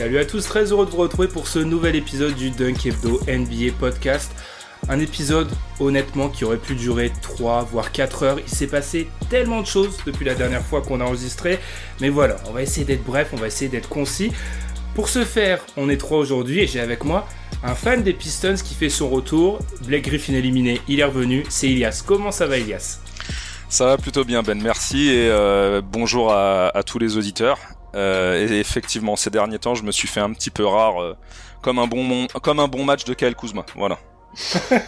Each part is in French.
Salut à tous, très heureux de vous retrouver pour ce nouvel épisode du Dunk Hebdo NBA Podcast. Un épisode honnêtement qui aurait pu durer 3 voire 4 heures. Il s'est passé tellement de choses depuis la dernière fois qu'on a enregistré. Mais voilà, on va essayer d'être bref, on va essayer d'être concis. Pour ce faire, on est trois aujourd'hui et j'ai avec moi un fan des Pistons qui fait son retour. Blake Griffin éliminé, il est revenu, c'est Ilias. Comment ça va Ilias? Ça va plutôt bien Ben, merci et euh, bonjour à, à, tous les auditeurs. Euh, et effectivement, ces derniers temps, je me suis fait un petit peu rare, euh, comme un bon comme un bon match de Kyle Kuzma. Voilà.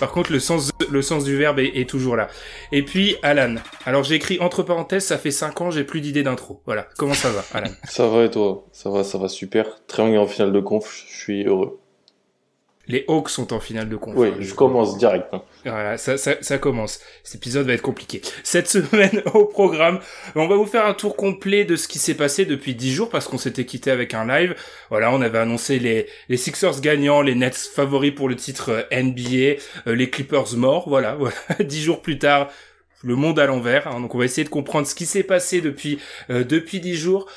Par contre, le sens, le sens du verbe est, est, toujours là. Et puis, Alan. Alors, j'ai écrit entre parenthèses, ça fait 5 ans, j'ai plus d'idée d'intro. Voilà. Comment ça va, Alan? Ça va et toi? Ça va, ça va super. Triangle en finale de conf, je suis heureux. Les Hawks sont en finale de conf. Oui, je commence direct. Hein. Voilà, ça, ça, ça, commence. Cet épisode va être compliqué. Cette semaine au programme, on va vous faire un tour complet de ce qui s'est passé depuis 10 jours parce qu'on s'était quitté avec un live. Voilà, on avait annoncé les, les Sixers gagnants, les Nets favoris pour le titre NBA, euh, les Clippers morts. Voilà, voilà. 10 jours plus tard, le monde à l'envers. Hein. donc on va essayer de comprendre ce qui s'est passé depuis euh, depuis 10 jours.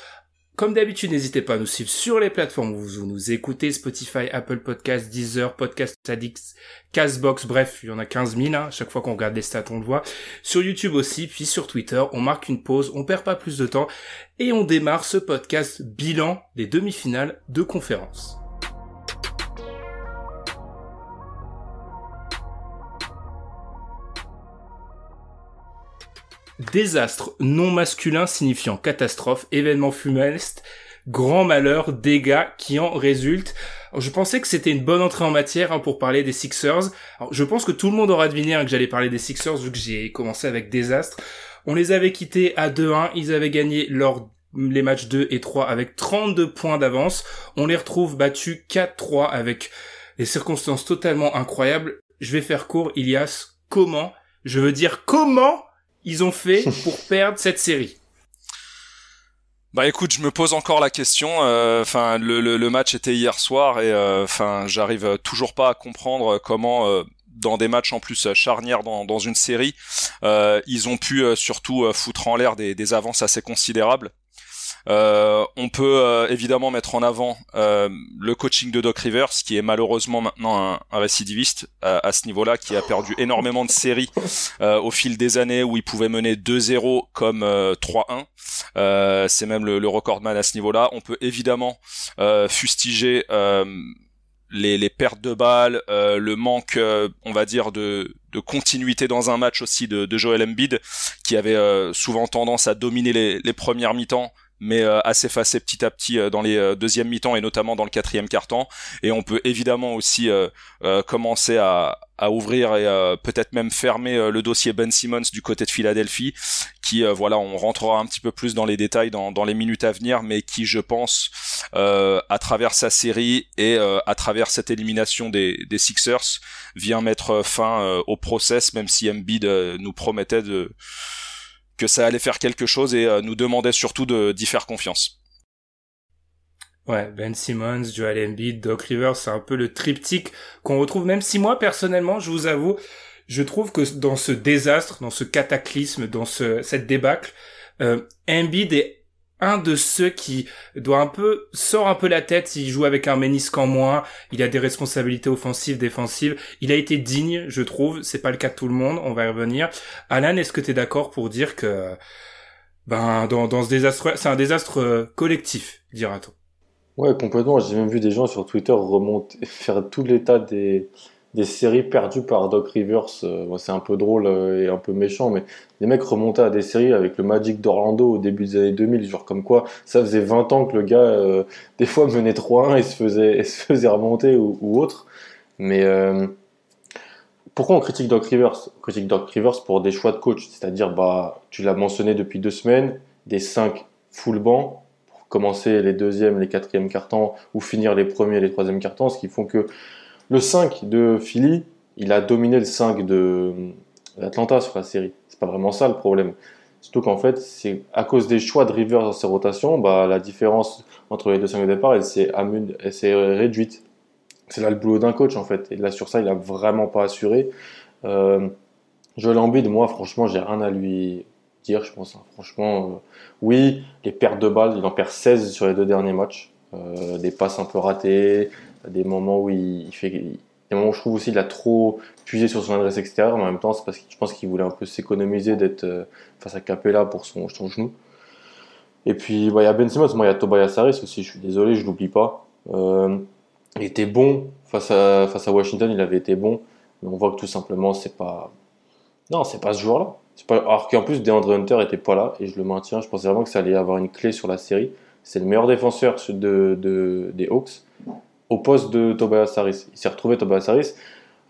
Comme d'habitude, n'hésitez pas à nous suivre sur les plateformes où vous nous écoutez, Spotify, Apple Podcasts, Deezer, Podcast Addict, Castbox, bref, il y en a 15 000, hein, chaque fois qu'on regarde les stats, on le voit. Sur YouTube aussi, puis sur Twitter, on marque une pause, on perd pas plus de temps, et on démarre ce podcast bilan des demi-finales de conférence. Désastre non masculin signifiant catastrophe, événement funeste, grand malheur, dégâts qui en résultent. Alors, je pensais que c'était une bonne entrée en matière hein, pour parler des Sixers. Alors, je pense que tout le monde aura deviné hein, que j'allais parler des Sixers vu que j'ai commencé avec désastre. On les avait quittés à 2-1, ils avaient gagné lors les matchs 2 et 3 avec 32 points d'avance. On les retrouve battus 4-3 avec des circonstances totalement incroyables. Je vais faire court, Ilias. Comment? Je veux dire comment ils ont fait pour perdre cette série bah écoute, je me pose encore la question. Enfin, euh, le, le, le, match était hier soir et enfin, euh, j'arrive toujours pas à comprendre comment, euh, dans des matchs en plus charnières dans, dans une série, ils ont pu surtout foutre en l'air des, des avances assez considérables. Euh, on peut euh, évidemment mettre en avant euh, le coaching de Doc Rivers, qui est malheureusement maintenant un, récidiviste à, à ce niveau-là, qui a perdu énormément de séries au fil des années où il pouvait mener 2-0 comme 3-1. C'est même le, recordman à ce niveau-là. On peut évidemment fustiger les, pertes de balles, le manque, on va dire, de, continuité dans un match aussi de, de Joel Embiid, qui avait souvent tendance à dominer les premières mi-temps mais euh, à s'effacer petit à petit euh, dans les euh, deuxièmes mi-temps et notamment dans le quatrième quart-temps. Et on peut évidemment aussi commencer à, à ouvrir et peut-être même fermer le dossier Ben Simmons du côté de Philadelphie, qui voilà, on rentrera un petit peu plus dans les détails dans, dans les minutes à venir, mais qui je pense à travers sa série et à travers cette élimination des, des Sixers vient mettre fin au process, même si Embiid nous promettait de que ça allait faire quelque chose et euh, nous demandait surtout d'y faire confiance. Ouais, Ben Simmons, Joel Embiid, Doc Rivers, c'est un peu le triptyque qu'on retrouve, même si moi, personnellement, je vous avoue, je trouve que dans ce désastre, dans ce cataclysme, dans ce, cette débâcle, euh, Embiid est un de ceux qui doit un peu sort un peu la tête il joue avec un ménisque en moins il a des responsabilités offensives défensives. Il a été digne je trouve. C'est pas le cas de tout le monde on va y revenir. Alan est-ce que tu es d'accord pour dire que ben dans, dans ce désastre c'est un désastre euh, collectif dira-t-on? Ouais complètement. J'ai même vu des gens sur Twitter remonter faire tout l'état des des séries perdues par Doc Rivers. Euh, c'est un peu drôle euh, et un peu méchant, mais les mecs remontaient à des séries avec le Magic d'Orlando au début des années 2000, genre comme quoi ça faisait 20 ans que le gars, euh, des fois, menait 3-1 et se faisait, se faisait remonter ou, autre. Mais pourquoi on critique Doc Rivers? On critique Doc Rivers pour des choix de coach, c'est-à-dire, bah, tu l'as mentionné depuis deux semaines, des 5 full banc pour commencer les deuxièmes, les quatrièmes cartons ou finir les premiers les troisièmes cartons, ce qui font que le 5 de Philly, il a dominé le 5 de l'Atlanta sur la série. C'est pas vraiment ça le problème. Surtout qu'en fait, c'est à cause des choix de Rivers dans ses rotations, bah, la différence entre les deux 5 de départ, elle s'est réduite. C'est là le boulot d'un coach en fait. Et là sur ça, il a vraiment pas assuré. Euh, Joel Embiid, moi franchement, j'ai rien à lui dire, je pense. Hein. Franchement, euh, oui, les pertes de balles, il en perd 16 sur les deux derniers matchs. Euh, des passes un peu ratées, des moments où il, fait. Des moments où je trouve aussi qu'il a trop puisé sur son adresse extérieure, mais en même temps, c'est parce que je pense qu'il voulait un peu s'économiser d'être euh, face à Capella pour son, son genou. Et puis, bah, il y a Ben Simmons, il y a Tobias Harris aussi, je suis désolé, je l'oublie pas. Euh, il était bon face à, face à Washington, il avait été bon, mais on voit que tout simplement, c'est pas. Non, c'est pas ce joueur-là. Pas... Alors qu'en plus, DeAndre Hunter était pas là, et je le maintiens, je pensais vraiment que ça allait avoir une clé sur la série. C'est le meilleur défenseur de, des Hawks au poste de Tobias Harris. Il s'est retrouvé Tobias Harris.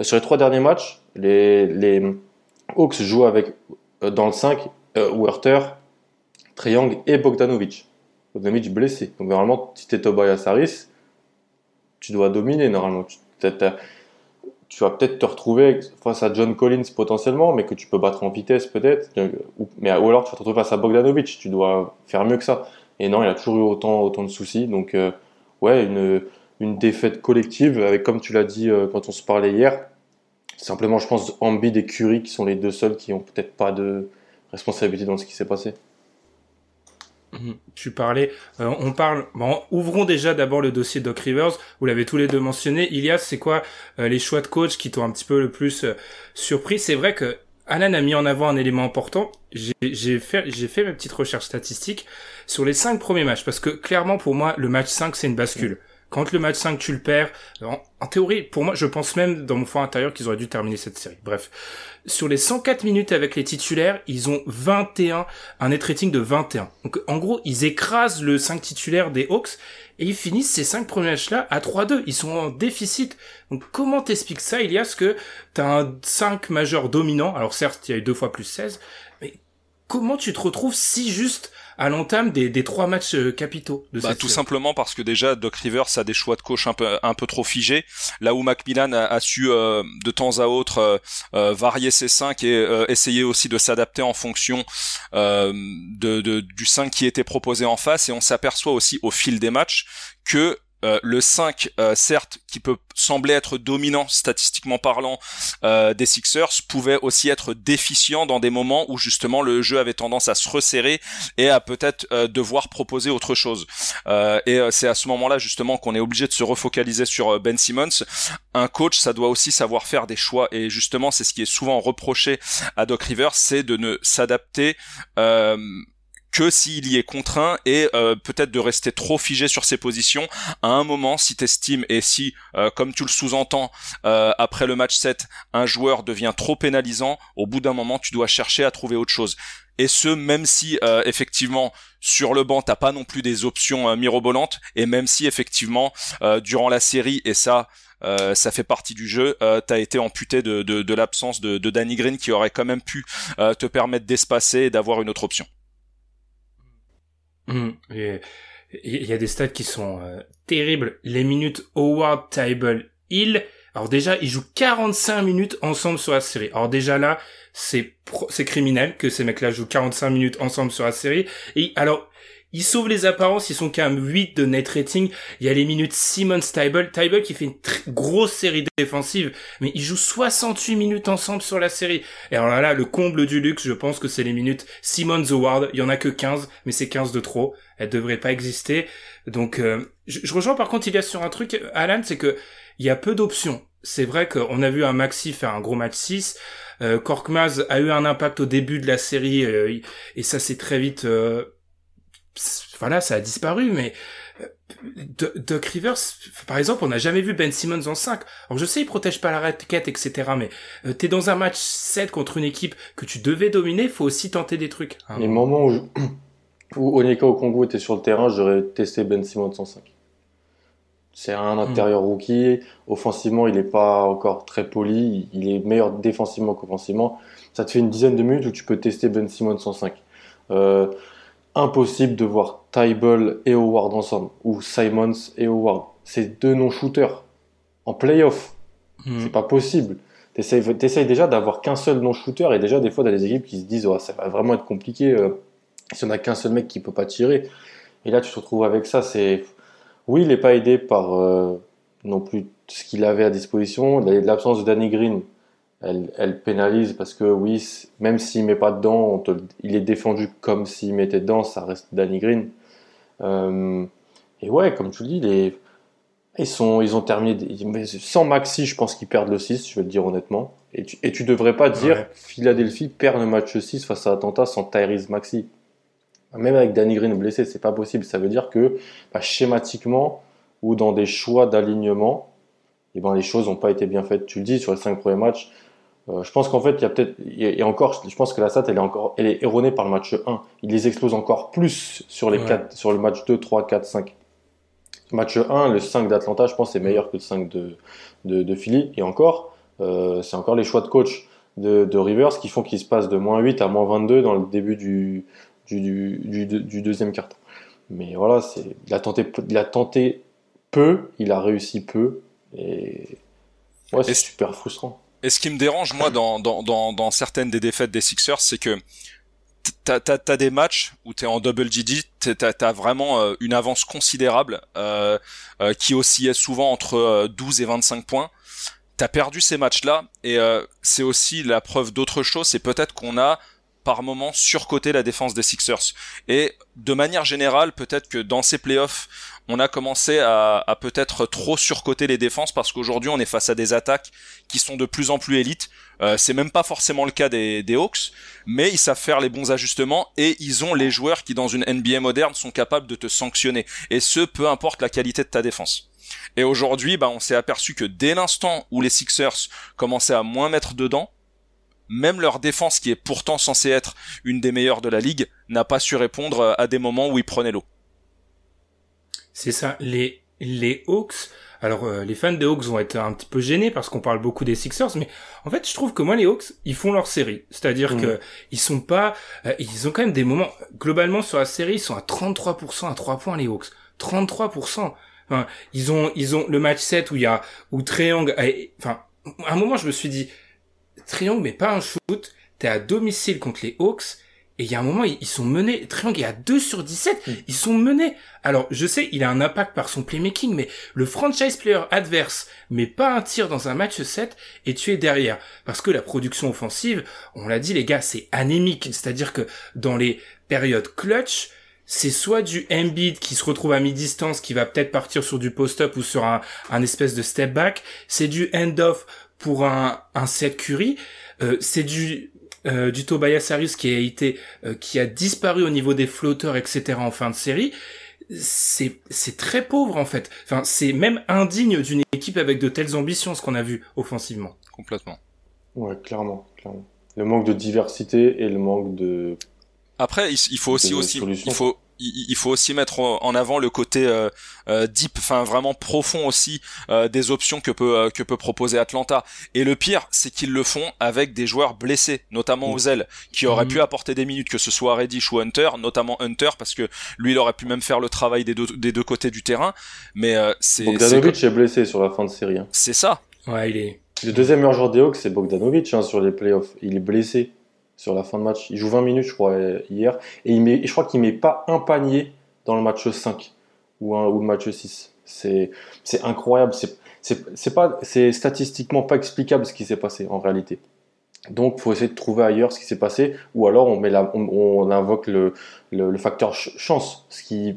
Euh, sur les trois derniers matchs, les, les Hawks jouent avec, euh, dans le 5, euh, Werther, Triangle et Bogdanovic. Bogdanovic blessé. Donc normalement, si tu es Tobias Harris, tu dois dominer normalement. Tu, vas peut-être te retrouver face à John Collins potentiellement, mais que tu peux battre en vitesse peut-être. Ou, ou alors tu vas te retrouver face à Bogdanovic. Tu dois faire mieux que ça. Et non, il a toujours eu autant, autant de soucis. Donc, ouais, une, une défaite collective, avec comme tu l'as dit euh, quand on se parlait hier, simplement je pense Ambi et Curie qui sont les deux seuls qui ont peut-être pas de responsabilité dans ce qui s'est passé. Mhm. Tu parlais, euh, on parle, bon, ouvrons déjà d'abord le dossier Doc Rivers. Vous l'avez tous les deux mentionné. Ilias, c'est quoi euh, les choix de coach qui t'ont un petit peu le plus surpris? C'est vrai que Alan a mis en avant un élément important. J'ai fait, j'ai fait ma petite recherche statistique sur les cinq premiers matchs parce que clairement pour moi le match 5 c'est une bascule. Quand le match 5 tu le perds, en, théorie, pour moi, je pense même dans mon fond intérieur qu'ils auraient dû terminer cette série. Bref, sur les 104 minutes avec les titulaires, ils ont 21, un net rating de 21. Donc en gros, ils écrasent le 5 titulaire des Hawks et ils finissent ces 5 premiers matchs-là à 3-2. Ils sont en déficit. Donc comment t'expliques ça, Ilias, que t'as un 5 majeur dominant? Alors certes, il y a eu deux fois plus 16, mais comment tu te retrouves si juste à l'entame des, des trois matchs euh, capitaux de bah, Tout simplement parce que déjà Doc Rivers a des choix de coach un peu un peu trop figés, là où Macmillan a, a su euh, de temps à autre euh, varier ses 5 et essayer aussi de s'adapter en fonction de, de, du 5 qui était proposé en face. Et on s'aperçoit aussi au fil des matchs que euh, le 5, euh, certes, qui peut sembler être dominant statistiquement parlant euh, des Sixers, pouvait aussi être déficient dans des moments où justement le jeu avait tendance à se resserrer et à peut-être devoir proposer autre chose. et c'est à ce moment-là justement qu'on est obligé de se refocaliser sur Ben Simmons. Un coach, ça doit aussi savoir faire des choix et justement c'est ce qui est souvent reproché à Doc Rivers, c'est de ne s'adapter que s'il y est contraint et euh, peut-être de rester trop figé sur ses positions à un moment si t'estimes et si euh, comme tu le sous-entends euh, après le match 7 un joueur devient trop pénalisant au bout d'un moment tu dois chercher à trouver autre chose et ce même si effectivement sur le banc t'as pas non plus des options mirobolantes et même si effectivement durant la série et ça ça fait partie du jeu. Euh, T'as été amputé de, l'absence de, de Danny Green qui aurait quand même pu te permettre d'espacer et d'avoir une autre option. Mmh. Il y a des stats qui sont euh, terribles. Les minutes Howard, Table, Hill. Alors déjà, ils jouent 45 minutes ensemble sur la série. Alors déjà là, c'est c'est criminel que ces mecs-là jouent 45 minutes ensemble sur la série. Et alors, ils sauvent les apparences, ils sont quand même 8 de net rating. Il y a les minutes Simon Stable. Table qui fait une grosse série défensive, mais ils jouent 68 minutes ensemble sur la série. Et alors là, le comble du luxe, je pense que c'est les minutes Simon Ward. Il y en a que 15, mais c'est 15 de trop. Elles devraient pas exister. Donc, euh, je, rejoins par contre, il y a sur un truc, Alan, c'est que il y a peu d'options. C'est vrai qu'on a vu un Maxi faire un gros match 6. Euh, Korkmaz a eu un impact au début de la série euh, et ça s'est très vite euh, voilà, ça a disparu, mais Doc Rivers, par exemple, on n'a jamais vu Ben Simmons en 5. Alors je sais, il protège pas la raquette, etc. Mais euh, t'es dans un match 7 contre une équipe que tu devais dominer, faut aussi tenter des trucs. Hein. Les moments où, je... où Onyeka Congo était sur le terrain, j'aurais testé Ben Simmons en 5. C'est un hmm. intérieur rookie. Offensivement, il n'est pas encore très poli. Il est meilleur défensivement qu'offensivement. Ça te fait une dizaine de minutes où tu peux tester Ben Simmons en 5. Euh, impossible de voir Tyball et Howard ensemble, ou Simons et Howard. C'est deux non-shooters en playoff. Hmm. C'est pas possible. T'essayes déjà d'avoir qu'un seul non-shooter, et déjà, des fois, dans des équipes qui se disent, oh, ça va vraiment être compliqué euh, si on a qu'un seul mec qui peut pas tirer. Et là, tu te retrouves avec ça. C'est Oui, il n'est pas aidé par euh, non plus ce qu'il avait à disposition. L'absence de Danny Green, elle, pénalise parce que oui, même s'il met pas dedans, il est défendu comme s'il mettait dedans, ça reste Danny Green. Euh, et ouais, comme tu le dis, les, ils, sont, ils ont terminé. Sans Maxi, je pense qu'ils perdent le 6, je vais le dire honnêtement. Et tu, et tu devrais pas dire Philadelphie perd le match 6 face à Atlanta sans Tyrese Maxi. Même avec Danny Green blessé, c'est pas possible. Ça veut dire que bah, schématiquement ou dans des choix d'alignement, eh ben, les choses n'ont pas été bien faites. Tu le dis sur les 5 premiers matchs, euh, je pense qu'en fait, il y a peut-être, et encore, je pense que la stat, elle est encore, elle est erronée par le match 1. Il les explose encore plus sur les sur le match 2, 3, 4, 5. Match 1, le 5 d'Atlanta, je pense, c'est meilleur que le 5 de, de, de Philly. Et encore, euh, c'est encore les choix de coach de, de Rivers qui font qu'il se passe de moins 8 à moins 22 dans le début du, du, du, du, deuxième quart. Mais voilà, c'est, il a tenté, il a tenté peu, il a réussi peu. Et ouais, c'est super frustrant. Et ce qui me dérange, moi, dans, dans, dans, dans certaines des défaites des Sixers, c'est que t'as as, des matchs où t'es en double GD, t'as as vraiment euh, une avance considérable euh, euh, qui oscillait souvent entre 12 et 25 points. T'as perdu ces matchs-là et c'est aussi la preuve d'autre chose. C'est peut-être qu'on a par moment surcoté la défense des Sixers. Et de manière générale, peut-être que dans ces playoffs, on a commencé à, peut-être trop surcoter les défenses parce qu'aujourd'hui on est face à des attaques qui sont de plus en plus élites. Euh, c'est même pas forcément le cas des, Hawks, mais ils savent faire les bons ajustements et ils ont les joueurs qui dans une NBA moderne sont capables de te sanctionner. Et ce, peu importe la qualité de ta défense. Et aujourd'hui, bah, on s'est aperçu que dès l'instant où les Sixers commençaient à moins mettre dedans, même leur défense, qui est pourtant censée être une des meilleures de la ligue, n'a pas su répondre à des moments où ils prenaient l'eau. C'est ça. Les, les Hawks, alors euh, les fans des Hawks vont être un petit peu gênés parce qu'on parle beaucoup des Sixers, mais en fait je trouve que moi les Hawks ils font leur série, c'est-à-dire mm. que ils sont pas, euh, ils ont quand même des moments globalement sur la série ils sont à 33% à 3 points les Hawks, 33%. Enfin, ils ont ils ont le match 7 où il y a où Triangle, enfin à un moment je me suis dit Triangle mais pas un shoot, t'es à domicile contre les Hawks et il y a un moment, ils sont menés. Triangle est à 2 sur 17. Mm. Ils sont menés. Alors, je sais, il a un impact par son playmaking, mais le franchise player adverse met pas un tir dans un match 7 et tu es derrière. Parce que la production offensive, on l'a dit, les gars, c'est anémique. C'est-à-dire que dans les périodes clutch, c'est soit du Embiid qui se retrouve à mi-distance, qui va peut-être partir sur du post-up ou sur un, un espèce de step back. C'est du end-off pour un, un set Curry. Euh, c'est du euh, du Tobias Harris qui a été euh, qui a disparu au niveau des flotteurs etc en fin de série. C'est c'est très pauvre en fait. Enfin c'est même indigne d'une équipe avec de telles ambitions ce qu'on a vu offensivement. Complètement. Ouais clairement clairement. Le manque de diversité et le manque de après il, faut aussi aussi il faut il, faut aussi mettre en avant le côté euh, euh, deep, enfin vraiment profond aussi euh, des options que peut que peut proposer Atlanta. Et le pire, c'est qu'ils le font avec des joueurs blessés, notamment aux ailes, qui auraient mm. pu apporter des minutes, que ce soit Reddish ou Hunter, notamment Hunter parce que lui, il aurait pu même faire le travail des deux des deux côtés du terrain. Mais c'est Bogdanovic est, blessé sur la fin de série. Hein. C'est ça. Ouais, il est. Le deuxième meilleur joueur des Hawks, c'est Bogdanovic hein, sur les playoffs. Il est blessé sur la fin de match. Il joue 20 minutes, je crois, hier. Et il met, je crois qu'il met pas un panier dans le match 5 ou, un, ou le match 6. C'est, incroyable. C'est, statistiquement pas explicable ce qui s'est passé en réalité. Donc, il faut essayer de trouver ailleurs ce qui s'est passé, ou alors on, met la, on, invoque le, le, le, facteur chance, ce qui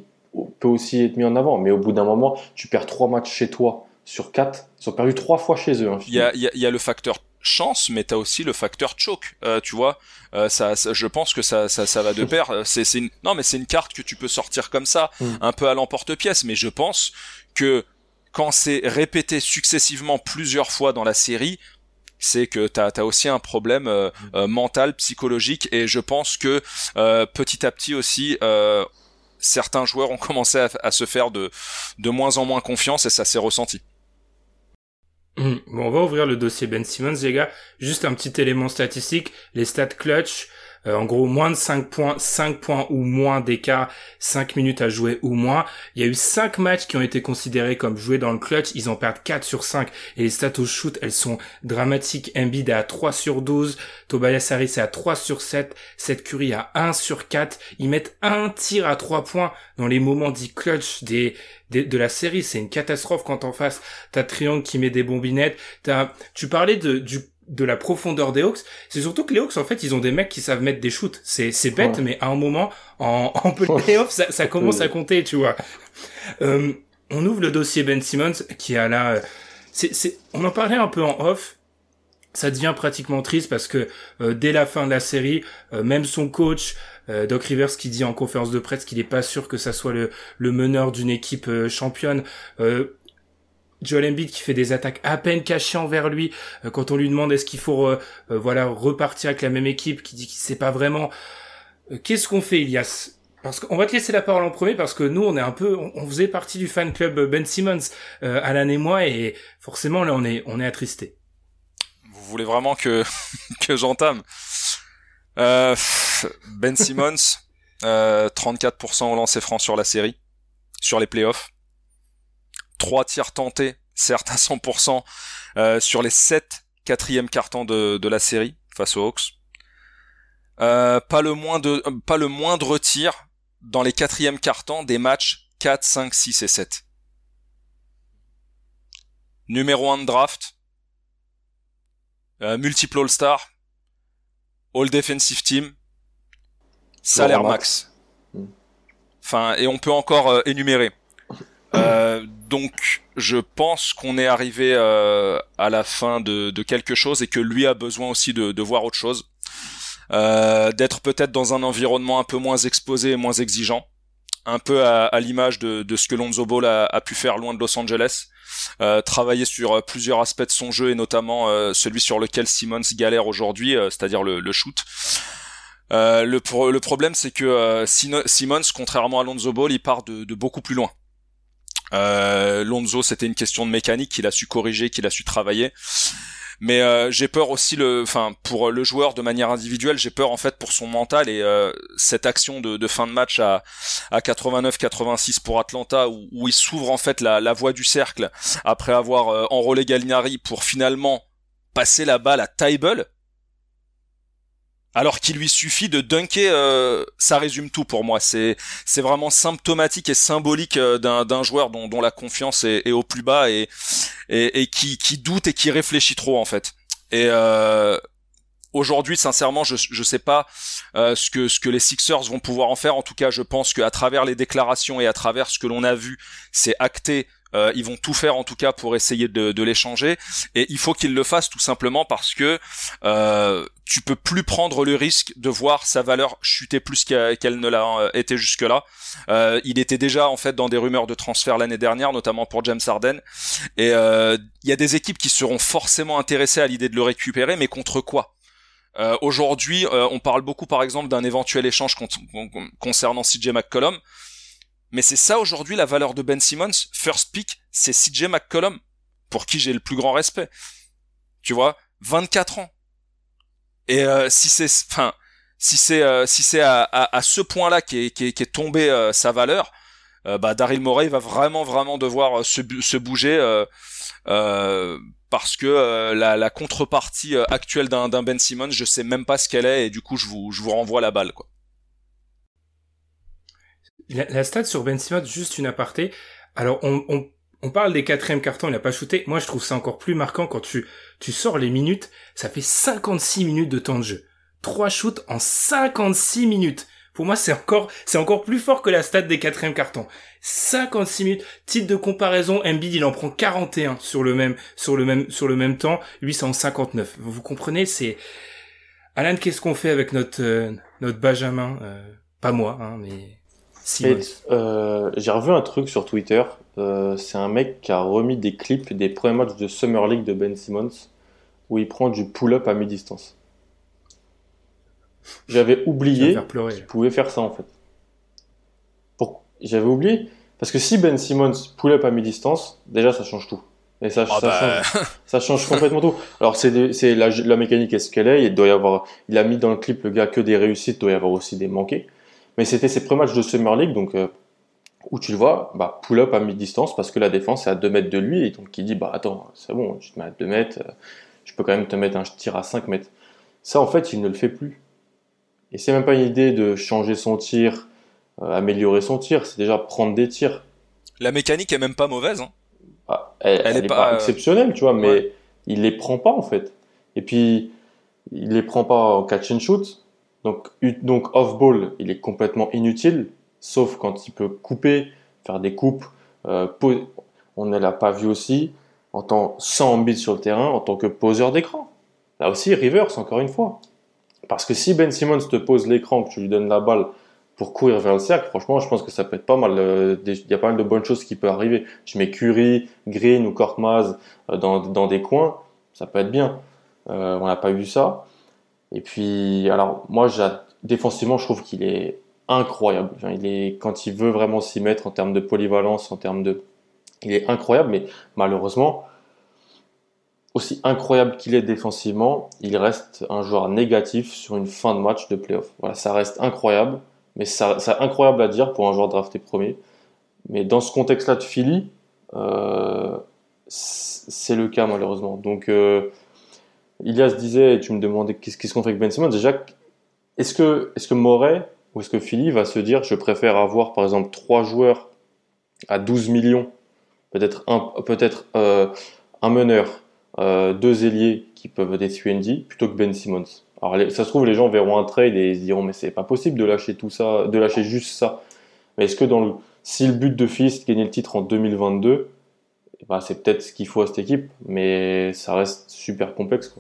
peut aussi être mis en avant. Mais au bout d'un moment, tu perds trois matchs chez toi sur 4. Ils ont perdu trois fois chez eux. Hein, y, il y, a, le facteur chance, mais t'as aussi le facteur choke, euh, tu vois. Euh, ça, je pense que ça, ça, ça va de pair. Euh, c'est, c'est une, non, mais c'est une carte que tu peux sortir comme ça, Mm. un peu à l'emporte-pièce. Mais je pense que quand c'est répété successivement plusieurs fois dans la série, c'est que t'as as aussi un problème euh, euh, mental, psychologique, et je pense que euh, petit à petit aussi. Euh, Certains joueurs ont commencé à, à se faire de, de moins en moins confiance et ça s'est ressenti. Bon, on va ouvrir le dossier Ben Simmons, les gars. Juste un petit élément statistique. Les stats clutch. Euh, en gros, moins de 5 points, 5 points ou moins d'écart, 5 minutes à jouer ou moins. Il y a eu 5 matchs qui ont été considérés comme joués dans le clutch. Ils en perdent 4 sur 5. Et les stats au shoot, elles sont dramatiques. Embiid est à 3 sur 12. Tobias Harris est à 3 sur 7. Seth Curry à 1 sur 4. Ils mettent un tir à 3 points dans les moments dits clutch des, de la série. C'est une catastrophe quand en face t'as Triangle qui met des bombinettes, t'as, tu parlais de, du, de la profondeur des Hawks, c'est surtout que les Hawks, en fait, ils ont des mecs qui savent mettre des shoots. C'est, c'est bête, Ouais. mais à un moment, en, en playoff, ça, ça commence à compter, tu vois. Euh, on ouvre le dossier Ben Simmons, qui a là, euh, c'est, c'est, on en parlait un peu en off, ça devient pratiquement triste parce que euh, dès la fin de la série, euh, même son coach euh, Doc Rivers qui dit en conférence de presse qu'il n'est pas sûr que ça soit le, le meneur d'une équipe euh, championne. Joel Embiid qui fait des attaques à peine cachées envers lui euh, quand on lui demande est-ce qu'il faut euh, voilà repartir avec la même équipe qui dit qu'il sait pas vraiment. Euh, qu'est-ce qu'on fait Elias parce qu'on va te laisser la parole en premier parce que nous on est un peu on, faisait partie du fan club Ben Simmons Alan et moi et forcément là on est on est attristé Vous voulez vraiment que, que j'entame? Ben Simmons, euh, 34% au lancer franc sur la série, sur les playoffs. 3 tirs tentés, certes à 100%, euh, sur les 7 quatrièmes cartons de, de la série face aux Hawks. Euh, pas, le moindre, euh, pas le moindre tir dans les quatrièmes cartons des matchs 4, 5, 6 et 7. Numéro 1 de draft, euh, multiple All-Star, All Defensive Team, salaire max. max. Enfin, et on peut encore euh, énumérer. Euh, donc, je pense qu'on est arrivé euh, à la fin de, quelque chose et que lui a besoin aussi de, voir autre chose, Euh, d'être peut-être dans un environnement un peu moins exposé et moins exigeant, un peu à, l'image de, ce que Lonzo Ball a, pu faire loin de Los Angeles. Euh, travailler sur plusieurs aspects de son jeu et notamment celui sur lequel Simmons galère aujourd'hui, c'est-à-dire le, shoot. Le, le problème, c'est que Simmons, contrairement à Lonzo Ball, il part de beaucoup plus loin. Euh, Lonzo, c'était une question de mécanique qu'il a su corriger, qu'il a su travailler. Mais euh, j'ai peur aussi le, enfin pour le joueur de manière individuelle, j'ai peur en fait pour son mental et euh, cette action de, de fin de match à à 89-86 pour Atlanta où, où il s'ouvre en fait la, la voie du cercle après avoir euh, enrôlé Gallinari pour finalement passer la balle à Tybel alors qu'il lui suffit de dunker, euh, ça résume tout pour moi. C'est c'est vraiment symptomatique et symbolique euh, d'un d'un joueur dont, dont la confiance est, au plus bas et et, qui qui doute et qui réfléchit trop en fait. Et euh, aujourd'hui, sincèrement, je je sais pas ce que ce que les Sixers vont pouvoir en faire. En tout cas, je pense qu'à travers les déclarations et à travers ce que l'on a vu, c'est acté. Euh, ils vont tout faire en tout cas pour essayer de, de l'échanger et il faut qu'ils le fassent tout simplement parce que euh, tu peux plus prendre le risque de voir sa valeur chuter plus qu'elle ne l'a euh, été jusque-là. Euh, il était déjà en fait dans des rumeurs de transfert l'année dernière, notamment pour James Harden. Et euh, il y a des équipes qui seront forcément intéressées à l'idée de le récupérer, mais contre quoi? Euh, Aujourd'hui, euh, on parle beaucoup par exemple d'un éventuel échange con- con- concernant CJ McCollum. Mais c'est ça aujourd'hui la valeur de Ben Simmons. First pick, c'est CJ McCollum, pour qui j'ai le plus grand respect. Tu vois, 24 ans. Et euh, si c'est, enfin, si c'est, euh, si c'est à, ce point-là qui est, qui est, qui est tombé euh, sa valeur, bah Daryl Morey va vraiment, vraiment devoir se, bouger parce que la, contrepartie actuelle d'un, d'un Ben Simmons, je sais même pas ce qu'elle est et du coup je vous, je vous renvoie la balle quoi. La, la stat sur Ben Simmons, juste une aparté. Alors, on, on, on parle des quatrièmes cartons, il n'a pas shooté. Moi, je trouve ça encore plus marquant quand tu, tu sors les minutes. Ça fait 56 minutes de temps de jeu. Trois shoots en 56 minutes. Pour moi, c'est encore, c'est encore plus fort que la stat des quatrièmes cartons. 56 minutes. Titre de comparaison, Embiid, il en prend 41 sur le même, sur le même, sur le même temps. Lui, c'est en 59. Vous comprenez, c'est, Alan, qu'est-ce qu'on fait avec notre, euh, notre Benjamin, euh, pas moi, hein, mais. Euh, J'ai revu un truc sur Twitter. Euh, c'est un mec qui a remis des clips des premiers matchs de Summer League de Ben Simmons où il prend du pull-up à mi-distance. J'avais oublié qu'il pouvait faire ça en fait. J'avais oublié parce que si Ben Simmons pull-up à mi-distance, déjà ça change tout. Et ça, Ah ça, bah. change, ça change complètement tout. Alors c'est la, la mécanique est-ce qu'elle est. Il doit y avoir, il a mis dans le clip le gars que des réussites, il doit y avoir aussi des manqués. Mais c'était ses premiers matchs de Summer League, donc euh, où tu le vois, bah, pull-up à mi-distance parce que la défense est à 2 mètres de lui et donc il dit bah attends, c'est bon, tu te mets à 2 mètres, euh, je peux quand même te mettre un tir à 5 mètres. Ça en fait, il ne le fait plus. Et c'est même pas une idée de changer son tir, euh, améliorer son tir, c'est déjà prendre des tirs. La mécanique est même pas mauvaise. Hein. Ah, elle, Elle elle est est pas, pas, euh, exceptionnelle, tu vois, mais ouais. il les prend pas en fait. Et puis, il les prend pas en catch and shoot. Donc, donc off-ball, il est complètement inutile, sauf quand il peut couper, faire des coupes. euh, on ne l'a pas vu aussi en tant sans bits sur le terrain, en tant que poseur d'écran. Là aussi, reverse, encore une fois. Parce que si Ben Simmons te pose l'écran, que tu lui donnes la balle pour courir vers le cercle, franchement, je pense que ça peut être pas mal. euh, Il y a pas mal de bonnes choses qui peuvent arriver. Je mets Curry, Green ou Korkmaz euh, dans, des coins, ça peut être bien. On n'a pas vu ça. Et puis, alors, moi, défensivement, je trouve qu'il est incroyable. Il est, quand il veut vraiment s'y mettre en termes de polyvalence, en termes de. Il est incroyable, mais malheureusement, aussi incroyable qu'il est défensivement, il reste un joueur négatif sur une fin de match de playoff. Voilà, ça reste incroyable, mais ça, c'est incroyable à dire pour un joueur drafté premier. Mais dans ce contexte-là de Philly, euh, c'est le cas malheureusement. Donc, euh, Ilias disait, tu me demandais qu'est-ce qu'on fait avec Ben Simmons. Déjà, est-ce que, est-ce que Moret ou est-ce que Philly va se dire, je préfère avoir par exemple trois joueurs à 12 millions, peut-être un, peut-être euh, un meneur, euh, deux ailiers qui peuvent des 3D plutôt que Ben Simmons. Alors ça se trouve les gens verront un trade et ils se diront mais c'est pas possible de lâcher tout ça, de lâcher juste ça. Mais est-ce que dans le, si le but de Philly c'est de gagner le titre en 2022, eh ben, c'est peut-être ce qu'il faut à cette équipe, mais ça reste super complexe.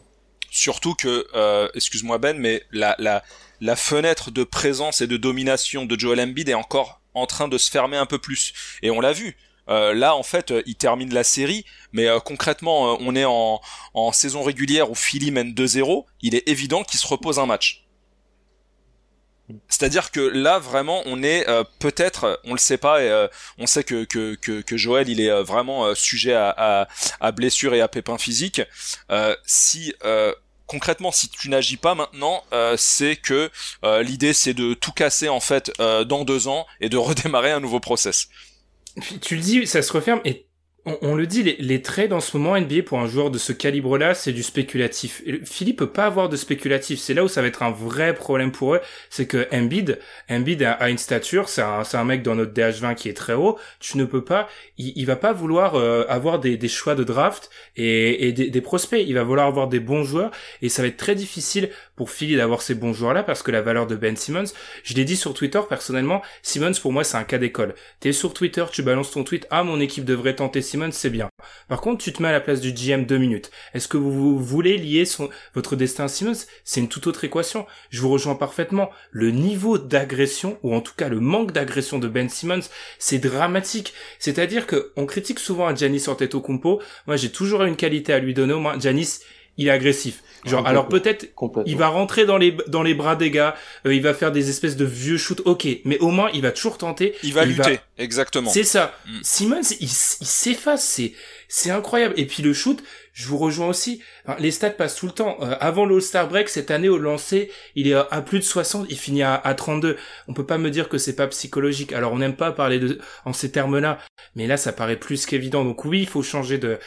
Surtout que, euh, excuse-moi Ben, mais la, la, la fenêtre de présence et de domination de Joel Embiid est encore en train de se fermer un peu plus. Et on l'a vu. Euh, là, en fait, euh, il termine la série, mais euh, concrètement, on est en, en saison régulière où Philly mène 2-0. Il est évident qu'il se repose un match. C'est-à-dire que là, vraiment, on est euh, peut-être, on le sait pas, euh, on sait que, que, que, que Joël, il est euh, vraiment euh, sujet à, à, à blessures et à pépins physiques. Euh, si concrètement, si tu n'agis pas maintenant, euh, c'est que euh, l'idée c'est de tout casser en fait euh, dans deux ans et de redémarrer un nouveau process. Tu le dis, ça se referme et on, le dit, les, les trades en ce moment NBA pour un joueur de ce calibre-là, c'est du spéculatif. Philippe peut pas avoir de spéculatif. C'est là où ça va être un vrai problème pour eux. C'est que Embiid, Embiid a, une stature, c'est un, un mec dans notre DH20 qui est très haut. Tu ne peux pas, il, il va pas vouloir euh, avoir des, choix de draft et, et des, des prospects. Il va vouloir avoir des bons joueurs et ça va être très difficile pour Philly d'avoir ces bons joueurs-là parce que la valeur de Ben Simmons, je l'ai dit sur Twitter personnellement, Simmons pour moi c'est un cas d'école. T'es sur Twitter, tu balances ton tweet, ah mon équipe devrait tenter Simmons, c'est bien. Par contre, tu te mets à la place du GM deux minutes. Est-ce que vous, voulez lier son, votre destin à Simmons? C'est une toute autre équation. Je vous rejoins parfaitement. Le niveau d'agression, ou en tout cas le manque d'agression de Ben Simmons, c'est dramatique. C'est-à-dire que on critique souvent à Giannis Antetokounmpo. Moi, j'ai toujours une qualité à lui donner. Au moins, Giannis, il est agressif. Genre, alors peut-être il va rentrer dans les dans les bras des gars, euh, il va faire des espèces de vieux shoots, ok, mais au moins il va toujours tenter. Il va lutter, exactement. C'est ça. Mm. Simmons, il, s'efface, c'est c'est incroyable. Et puis le shoot, je vous rejoins aussi. Enfin, les stats passent tout le temps. Euh, avant l'All-Star break cette année au lancer, il est à, à plus de 60, il finit à, à 32. On peut pas me dire que c'est pas psychologique. Alors on n'aime pas parler de en ces termes-là, mais là ça paraît plus qu'évident. Donc oui, il faut changer de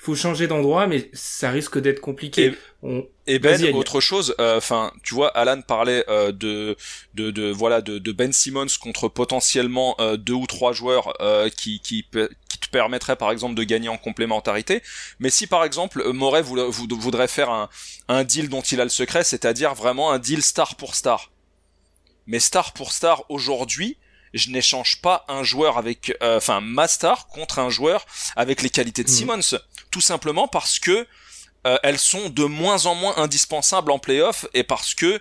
il faut changer d'endroit, mais ça risque d'être compliqué. Et- On- Et Ben, autre chose, enfin, tu vois, Alan parlait euh, de, de, de, voilà, de, de Ben Simmons contre potentiellement euh, deux ou trois joueurs euh, qui, qui, qui te permettraient, par exemple, de gagner en complémentarité. Mais si, par exemple, euh, Moret voulait- voudrait faire un, un deal dont il a le secret, c'est-à-dire vraiment un deal star pour star. mais star pour star aujourd'hui, je n'échange pas un joueur avec, euh, enfin ma star contre un joueur avec les qualités de Mhm. Simmons, tout simplement parce que euh, elles sont de moins en moins indispensables en playoff et parce que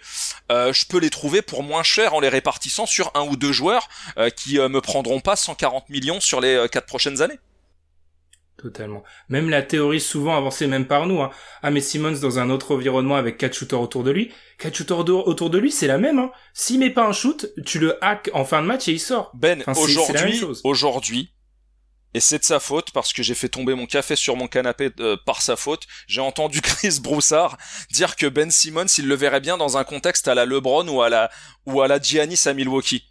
euh, je peux les trouver pour moins cher en les répartissant sur un ou deux joueurs euh, qui euh, me prendront pas 140 millions sur les euh, quatre prochaines années. Totalement. Même la théorie souvent avancée même par nous. Hein. Ah mais Simmons dans un autre environnement avec quatre shooters autour de lui. Quatre shooters autour de lui, c'est la même. Hein. S'il met pas un shoot, tu le hack en fin de match et il sort. Ben, Enfin, aujourd'hui, aujourd'hui, et c'est de sa faute parce que j'ai fait tomber mon café sur mon canapé euh, par sa faute. J'ai entendu Chris Broussard dire que Ben Simmons, il le verrait bien dans un contexte à la LeBron ou à la ou à la Giannis à Milwaukee.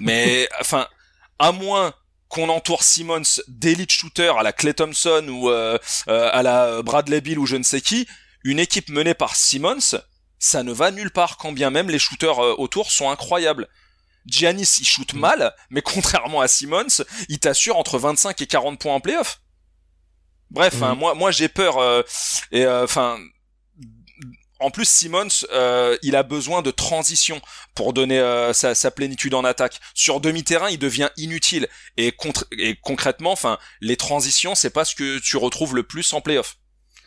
Mais enfin, à moins qu'on entoure Simmons d'élite shooter à la Clay Thompson ou euh, euh, à la Bradley Bill ou je ne sais qui, une équipe menée par Simmons, ça ne va nulle part quand bien même les shooters autour sont incroyables. Giannis, il shoot mal, mais contrairement à Simmons, il t'assure entre 25 et 40 points en playoff. Bref, hein, moi, moi j'ai peur. euh, et enfin, en plus Simmons, euh, il a besoin de transition pour donner euh, sa, sa plénitude en attaque. Sur demi-terrain, il devient inutile. Et, contre- et concrètement, enfin, les transitions, c'est pas ce que tu retrouves le plus en playoff.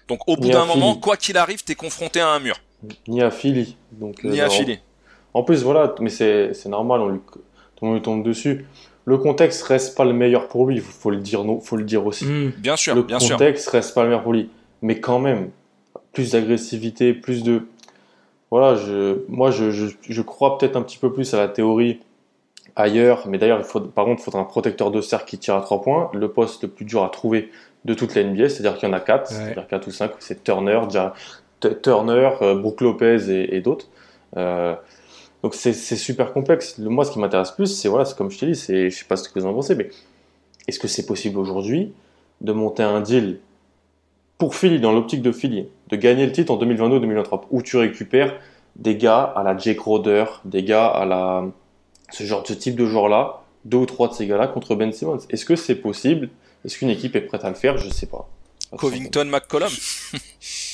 Donc au bout d'un moment, quoi qu'il arrive, t'es confronté à un mur. Ni à Philly. Donc, euh, Ni à Philly. En plus, voilà, mais c'est normal, on lui, tout le monde lui tombe dessus. Le contexte reste pas le meilleur pour lui, il faut, faut le dire, non, faut le dire aussi. Hmm. Bien sûr, le bien sûr. contexte reste pas le meilleur pour lui. Mais quand même, plus d'agressivité, plus de. Voilà, je, moi, je, je, je crois peut-être un petit peu plus à la théorie ailleurs. Mais d'ailleurs, il faut, par contre, il faudra un protecteur de cercle qui tire à trois points. Le poste le plus dur à trouver de toute la NBA, c'est-à-dire qu'il y en a quatre, Ouais. c'est-à-dire quatre ou cinq. C'est Turner, T- Turner, euh, Brook Lopez et, et d'autres. Euh, donc c'est super complexe. Le, moi, ce qui m'intéresse plus, c'est voilà, comme je t'ai dit, c'est, je sais pas ce que vous en pensez, mais est-ce que c'est possible aujourd'hui de monter un deal pour Philly, dans l'optique de Philly, de gagner le titre en 2022-2023, où tu récupères des gars à la Jake Roder, des gars à la ce genre ce type de joueur-là, deux ou trois de ces gars-là contre Ben Simmons? Est-ce que c'est possible? Est-ce qu'une équipe est prête à le faire? Je sais pas. Covington, McCollum.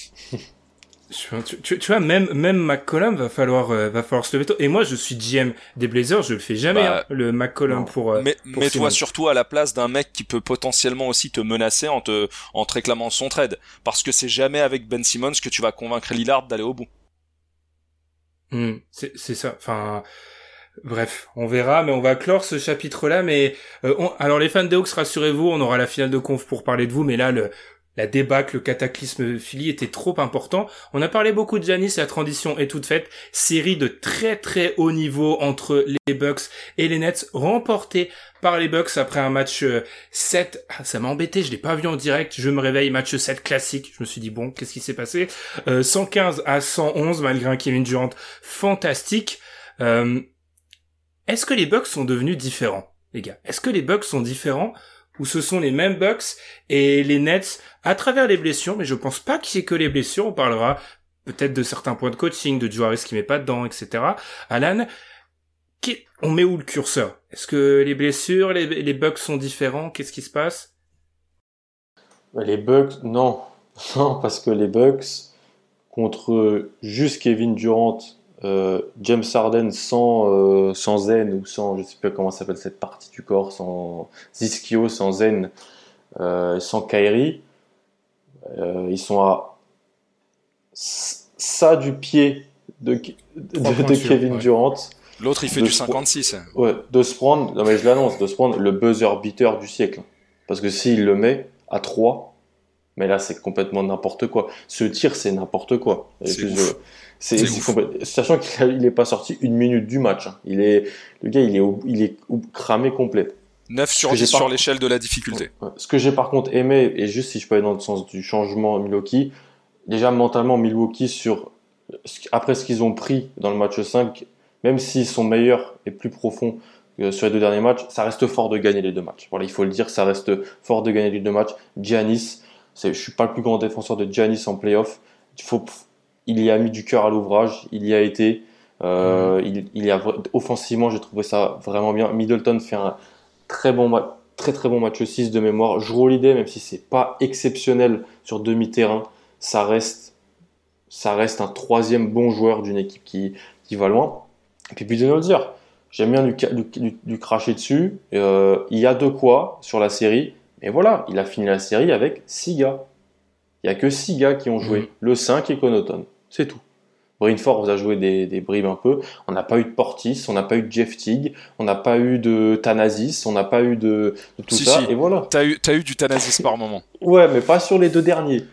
Tu, tu- tu- tu vois, même même McCollum va falloir euh, va falloir se lever tôt. Et moi, je suis GM des Blazers, je le fais jamais Bah, hein, le McCollum non. pour. euh, Mais pour mets-toi surtout à la place d'un mec qui peut potentiellement aussi te menacer en te, en te réclamant son trade. Parce que c'est jamais avec Ben Simmons que tu vas convaincre Lillard d'aller au bout. Hmm, c'est c'est ça. Enfin, bref, on verra, mais on va clore ce chapitre-là. Mais euh, on- alors les fans des Hawks, rassurez-vous, on aura la finale de conf pour parler de vous. Mais là, le la débâcle, le cataclysme Philly était trop important. On a parlé beaucoup de Giannis, la transition est toute faite. Série de très très haut niveau entre les Bucks et les Nets, remportée par les Bucks après un match euh, 7. Ah, ça m'a embêté, je l'ai pas vu en direct. Je me réveille, match 7 classique. Je me suis dit, bon, qu'est-ce qui s'est passé? Euh, 115 à 111, malgré un Kevin Durant fantastique. Euh, Est-ce que les Bucks sont devenus différents, les gars? Est-ce que les Bucks sont différents ou ce sont les mêmes Bucks et les Nets à travers les blessures Mais je pense pas y ait que les blessures. On parlera peut-être de certains points de coaching, de Harris qui met pas dedans, etc. Alan, on met où le curseur? Est-ce que les blessures, les, les Bucks sont différents? Qu'est-ce qui se passe? Mais Les Bucks, non. Non, parce que les Bucks, contre juste Kevin Durant, euh, James Harden sans, euh, sans Zen, ou sans, je sais pas comment s'appelle cette partie du corps, sans Ziskio, sans Zen, euh, sans Kyrie, euh, ils sont à ça du pied de, Kevin ouais. Durant. L'autre, il fait du ce- 56. Ouais, de se prendre, non mais je l'annonce, de se prendre le buzzer beater du siècle. Parce que s'il le met à 3, mais là c'est complètement n'importe quoi. Ce tir c'est n'importe quoi. Et C'est c'est- Sachant qu'il a- il est pas sorti une minute du match. hein. Il est, le gars il est, au- il est au- cramé complet. 9 sur que j'ai 10 pas- sur l'échelle de la difficulté. Ce que j'ai par contre aimé, et juste si je peux aller dans le sens du changement Milwaukee, déjà mentalement Milwaukee sur après ce qu'ils ont pris dans le match 5, même s'ils sont meilleurs et plus profonds euh, sur les deux derniers matchs, ça reste fort de gagner les deux matchs. Voilà, il faut le dire, ça reste fort de gagner les deux matchs. Giannis, je suis pas le plus grand défenseur de Giannis en playoff. Il faut, il y a mis du cœur à l'ouvrage, il y a été. Euh, il, il y a offensivement, j'ai trouvé ça vraiment bien. Middleton fait un très bon match, très très bon match 6 de mémoire. Holiday, même si c'est pas exceptionnel sur demi-terrain, ça reste, ça reste un troisième bon joueur d'une équipe qui, qui va loin. Et puis dire, j'aime bien lui, lui, cracher dessus. Euh, il y a de quoi sur la série. Et voilà, il a fini la série avec 6 gars. Il n'y a que 6 gars qui ont joué. Mhm. Le 5 et Connaughton. C'est tout. Brainford vous a joué des, des bribes un peu. On n'a pas eu de Portis, on n'a pas eu de Jeff Tigg, on n'a pas eu de Thanasis, on n'a pas eu de, tout ça. Et voilà. T'as eu, as eu du Thanasis par moment. Ouais, mais pas sur les deux derniers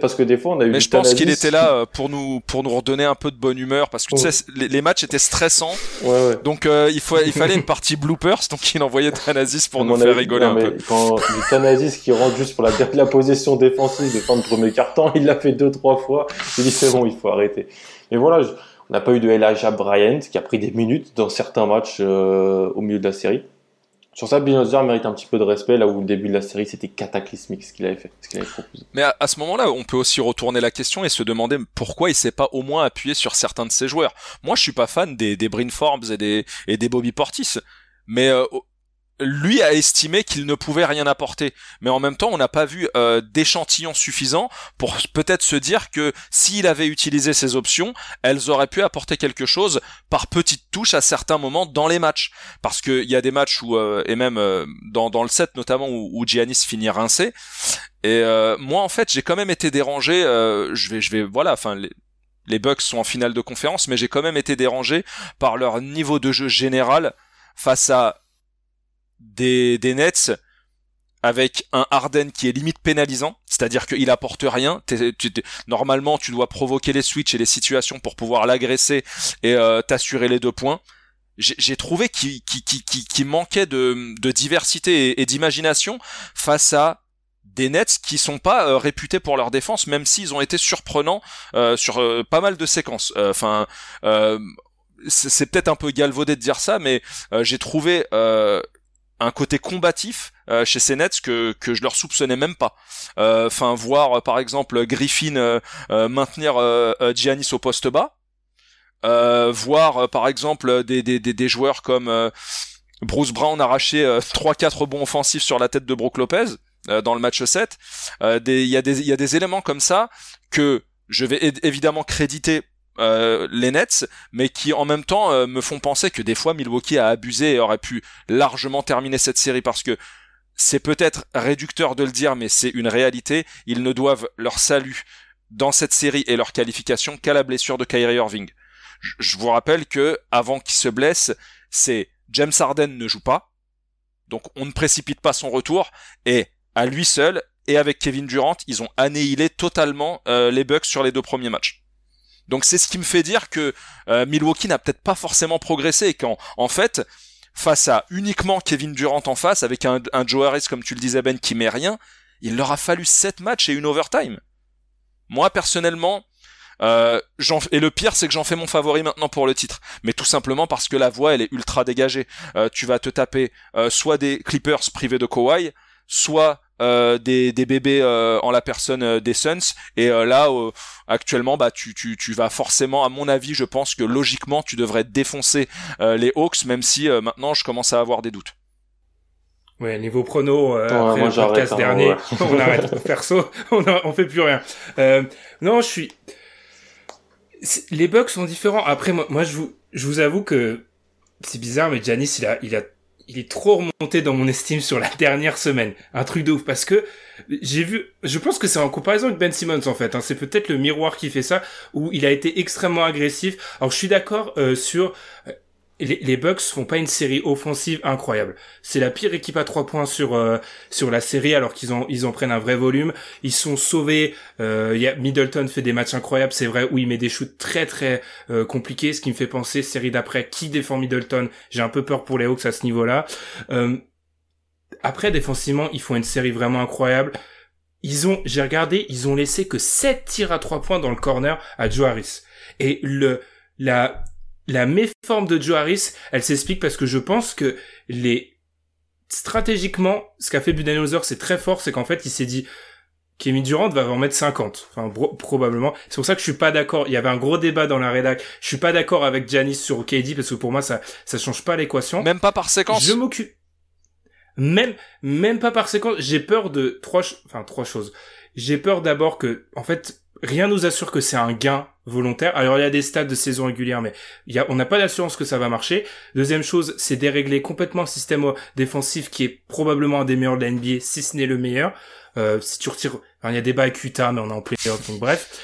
parce que des fois on a eu mais je pense qu'il était là euh, pour nous pour nous redonner un peu de bonne humeur parce que tu sais les, matchs étaient stressants. Ouais, ouais. donc euh, il faut il fallait une partie bloopers donc il envoyait Thanasis pour nous faire rigoler un peu. quand Thanasis qui rentre juste pour la, la position défensive de fin de premier carton il l'a fait deux trois fois. Il dit c'est bon il faut arrêter. Mais voilà on n'a pas eu de Elijah Bryant qui a pris des minutes dans certains matchs euh, au milieu de la série sur ça, Binozer mérite un petit peu de respect, là où le début de la série, c'était cataclysmique ce qu'il avait fait, ce qu'il avait proposé. Mais à, ce moment-là, on peut aussi retourner la question et se demander pourquoi il s'est pas au moins appuyé sur certains de ses joueurs. Moi, je suis pas fan des, des Brin Forbes et des, et des Bobby Portis. Mais euh, lui a estimé qu'il ne pouvait rien apporter. Mais en même temps, on n'a pas vu euh, d'échantillon suffisant pour peut-être se dire que s'il avait utilisé ces options, elles auraient pu apporter quelque chose par petites touches à certains moments dans les matchs. Parce qu'il y a des matchs où, euh, et même euh, dans, dans le set notamment, où, où Giannis finit rincé. Et euh, moi, en fait, j'ai quand même été dérangé. je vais, je vais, voilà, enfin. Les, les Bucks sont en finale de conférence, mais j'ai quand même été dérangé par leur niveau de jeu général face à des, des Nets avec un Harden qui est limite pénalisant, c'est-à-dire qu'il apporte rien. normalement, tu dois provoquer les switches et les situations pour pouvoir l'agresser et euh, t'assurer les deux points. J'ai trouvé qu'il qui, manquait de, de diversité et, d'imagination face à des Nets qui sont pas euh, réputés pour leur défense, même s'ils ont été surprenants euh, sur pas mal de séquences. Enfin, c'est peut-être un peu galvaudé de dire ça, mais j'ai trouvé un côté combatif euh, chez ces Nets que que je leur soupçonnais même pas. Euh, enfin, voir par exemple Griffin euh, maintenir Giannis au poste bas, voir par exemple des des des, joueurs comme Bruce Brown arracher 3-4 bons offensifs sur la tête de Brook Lopez dans le match 7. Il y des y a des éléments comme ça que je vais évidemment créditer euh, les Nets, mais qui en même temps euh, me font penser que des fois Milwaukee a abusé et aurait pu largement terminer cette série parce que c'est peut-être réducteur de le dire, mais c'est une réalité. Ils ne doivent leur salut dans cette série et leur qualification qu'à la blessure de Kyrie Irving. Je vous rappelle que avant qu'il se blesse, c'est James Harden ne joue pas, donc on ne précipite pas son retour et à lui seul et avec Kevin Durant, ils ont annihilé totalement euh, les Bucks sur les deux premiers matchs. Donc c'est ce qui me fait dire que euh, Milwaukee n'a peut-être pas forcément progressé et qu'en en fait, face à uniquement Kevin Durant en face, avec un, Joe Harris comme tu le disais Ben qui met rien, il leur a fallu 7 matchs et une overtime. Moi personnellement, euh, et le pire, c'est que j'en fais mon favori maintenant pour le titre, mais tout simplement parce que la voix elle est ultra dégagée. Euh, tu vas te taper soit des Clippers privés de Kawhi, soit euh, des, des, bébés euh, en la personne euh, des Suns et là actuellement bah tu, tu, tu vas forcément à mon avis je pense que logiquement tu devrais défoncer les Hawks même si maintenant je commence à avoir des doutes Ouais, niveau prono, après le podcast hein, dernier, on arrête. Perso, on, on fait plus rien. non, je suis. Les bugs sont différents. Après, moi, moi, je vous, je vous avoue que c'est bizarre, mais Janice, il a, il a il est trop remonté dans mon estime sur la dernière semaine. Un truc de ouf parce que j'ai vu, je pense que c'est en comparaison avec Ben Simmons en fait. Hein. c'est peut-être le miroir qui fait ça où il a été extrêmement agressif. Alors je suis d'accord euh, sur euh, les, les Bucks font pas une série offensive incroyable. C'est la pire équipe à trois points sur euh, sur la série alors qu'ils ont ils en prennent un vrai volume. Ils sont sauvés. Euh, y a Middleton fait des matchs incroyables, c'est vrai. il met des shoots très très euh, compliqués, ce qui me fait penser série d'après qui défend Middleton? J'ai un peu peur pour les Hawks à ce niveau-là. Euh, après défensivement, ils font une série vraiment incroyable. Ils ont, j'ai regardé, ils ont laissé que 7 tirs à trois points dans le corner à Joe Harris. Et le la la méforme de Joe Harris, elle s'explique parce que je pense que les stratégiquement, ce qu'a fait Budenholzer, c'est très fort, c'est qu'en fait, il s'est dit Kevin Durant va en mettre 50, enfin probablement. C'est pour ça que je suis pas d'accord. Il y avait un gros débat dans la rédac. Je suis pas d'accord avec Janis sur KD parce que pour moi ça ça change pas l'équation. Même pas par séquence. Je m'occupe. Même même pas par séquence. J'ai peur de trois enfin trois choses. J'ai peur d'abord que en fait rien nous assure que c'est un gain volontaire. Alors il y a des stades de saison régulière, mais il y a, on n'a pas d'assurance que ça va marcher. Deuxième chose, c'est dérégler complètement le système défensif qui est probablement un des meilleurs de la NBA, si ce n'est le meilleur. Euh, si tu retires, il y a débat avec Utah, mais on est en playoff, donc bref.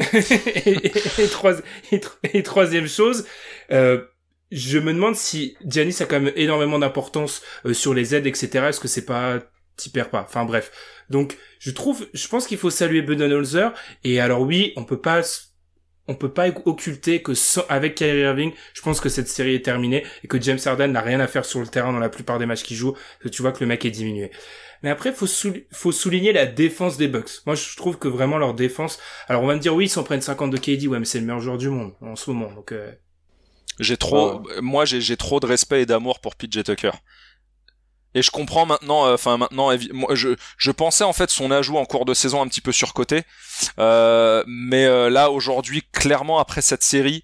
et, troisième chose, euh, je me demande si Giannis a quand même énormément d'importance euh, sur les aides, etc. Est-ce que c'est pas t'y perds pas. Enfin bref. Donc je trouve, je pense qu'il faut saluer Budenholzer. Et alors oui, on peut pas, on peut pas occulter que avec Kyrie Irving, je pense que cette série est terminée et que James Harden n'a rien à faire sur le terrain dans la plupart des matchs qu'il joue. Que tu vois que le mec est diminué. Mais après, faut, faut souligner la défense des Bucks. Moi, je trouve que vraiment leur défense. Alors, on va me dire oui, ils s'en prennent 50 de KD. Ouais, mais c'est le meilleur joueur du monde en ce moment. Donc, euh... j'ai trop, moi, j'ai trop de respect et d'amour pour PJ Tucker. Et je comprends maintenant, euh, enfin maintenant, je, pensais en fait son ajout en cours de saison un petit peu surcoté, euh, mais euh, là aujourd'hui, clairement après cette série,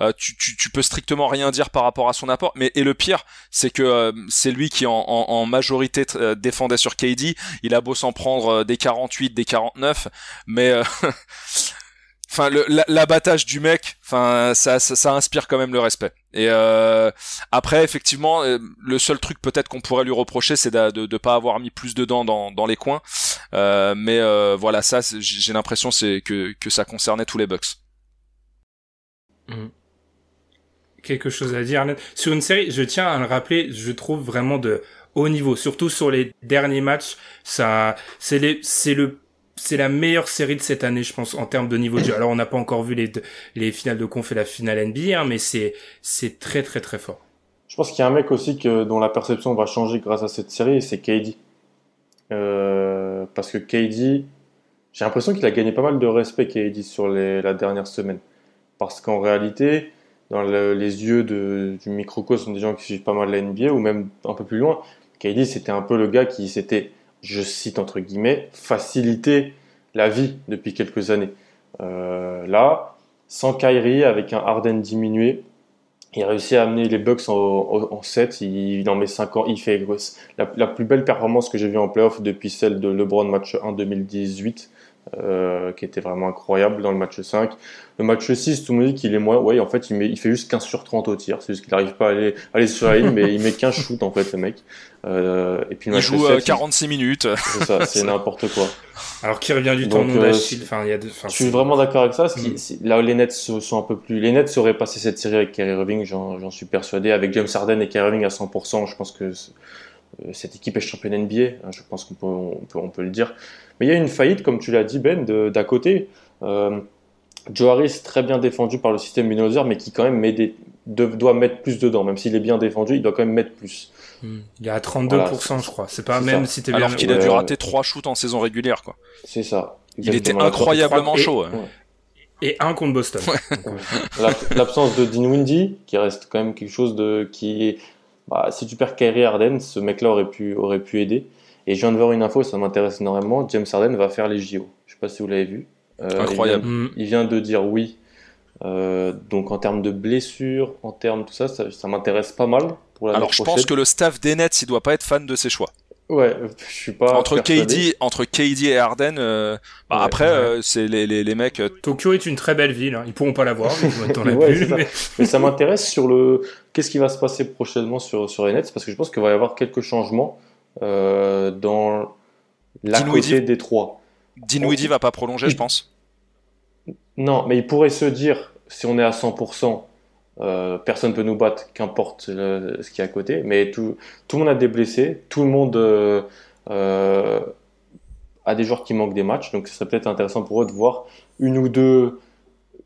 euh, tu, peux strictement rien dire par rapport à son apport. Mais et le pire, c'est que c'est lui qui en, majorité défendait sur KD. Il a beau s'en prendre des 48, des 49, mais enfin l'abattage du mec enfin ça, inspire quand même le respect et euh, après effectivement euh, le seul truc peut-être qu'on pourrait lui reprocher c'est de, de, pas avoir mis plus dedans dans, dans les coins. Euh, mais euh, voilà ça j'ai l'impression c'est que que ça concernait tous les Bucks. Mmh. quelque chose à dire sur une série je tiens à le rappeler je trouve vraiment de haut niveau. Surtout sur les derniers matchs ça c'est le c'est la meilleure série de cette année, je pense, en termes de niveau de jeu. Alors, on n'a pas encore vu les, les finales de conf et la finale NBA, hein, mais c'est, c'est très, très, très fort. Je pense qu'il y a un mec aussi que, dont la perception va changer grâce à cette série, c'est KD. Euh, parce que KD, j'ai l'impression qu'il a gagné pas mal de respect, KD, sur la dernière semaine. Parce qu'en réalité, dans les yeux de, du microcosme des gens qui suivent pas mal la NBA, ou même un peu plus loin, KD, c'était un peu le gars qui s'était je cite entre guillemets, faciliter la vie depuis quelques années. Euh, là, sans Kyrie, avec un Harden diminué, il a réussi à amener les Bucks en, 7, il, en met 5 ans, il fait la, la plus belle performance que j'ai vue en playoff depuis celle de LeBron match 1 2018. Euh, qui était vraiment incroyable dans le match 5. Le match 6, tout le monde dit qu'il est moins. Ouais, en fait, il, met, il fait juste 15 sur 30 au tir. C'est juste qu'il n'arrive pas à aller, aller sur la ligne, mais il met 15 shoots, en fait, le mec. Euh, et puis il joue 46 euh, minutes. C'est ça, c'est n'importe quoi. Alors qu'il revient du tournoi d'Achille. Enfin, il y a je suis vraiment d'accord avec ça. Mm. là, les Nets sont un peu plus. Les Nets auraient passé cette série avec Kyrie Irving, j'en suis persuadé. Avec James Harden et Kyrie Irving à 100%, je pense que euh, cette équipe est championne NBA, hein, je pense qu'on peut, on peut, on peut, le dire. Mais il y a une faillite, comme tu l'as dit Ben, d'à côté. Euh, Joe Harris, très bien défendu par le système Budenholzer, mais qui quand même met des, doit mettre plus dedans. Même s'il est bien défendu, il doit quand même mettre plus. Hmm. Il est à 32%, je crois. C'est pas même si t'es bien. Alors qu'il a dû rater 3 shoots en saison régulière, quoi. C'est ça. Il était incroyablement chaud. Et un contre Boston. L'absence de Dinwiddie, qui reste quand même quelque chose de qui est bah, si tu perds Kyrie Harden, ce mec-là aurait pu, aurait pu aider. Et je viens de voir une info, ça m'intéresse énormément. James Harden va faire les JO. Je sais pas si vous l'avez vu. Euh, Incroyable. Il vient, de dire oui. Euh, donc en termes de blessures, en termes de tout ça, ça, ça m'intéresse pas mal. Pour Alors je pense que le staff des Nets, il doit pas être fan de ses choix. Ouais, je suis pas. Entre KD, entre KD et Harden, euh, bah après, euh, c'est les, les, les mecs. Tokyo est une très belle ville. Hein. Ils pourront pas la voir. mais... ça m'intéresse sur le. Qu'est-ce qui va se passer prochainement sur sur les Nets parce que je pense qu'il va y avoir quelques changements dans la côté des trois. Dinwiddie va pas prolonger, je pense. Non, mais il pourrait se dire si on est à 100%. Euh, personne peut nous battre, qu'importe ce qui est à côté. Mais tout, tout le monde a des blessés, tout le monde euh, euh, a des joueurs qui manquent des matchs. Donc ce serait peut-être intéressant pour eux de voir une ou deux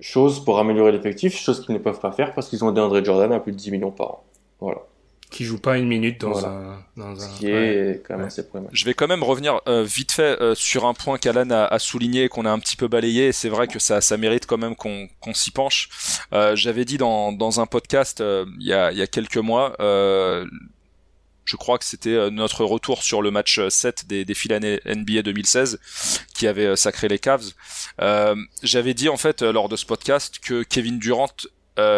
choses pour améliorer l'effectif, choses qu'ils ne peuvent pas faire parce qu'ils ont des André Jordan à plus de 10 millions par an. Voilà qui joue pas une minute dans un dans un qui est quand même assez Je vais quand même revenir euh, vite fait euh, sur un point qu'Alan a, a, souligné qu'on a un petit peu balayé. C'est vrai que ça ça mérite quand même qu'on qu'on s'y penche. Euh, J'avais dit dans dans un podcast euh, il y a il y a quelques mois. je crois que c'était notre retour sur le match 7 des, des NBA 2016 qui avait sacré les Cavs. J'avais dit en fait lors de ce podcast que Kevin Durant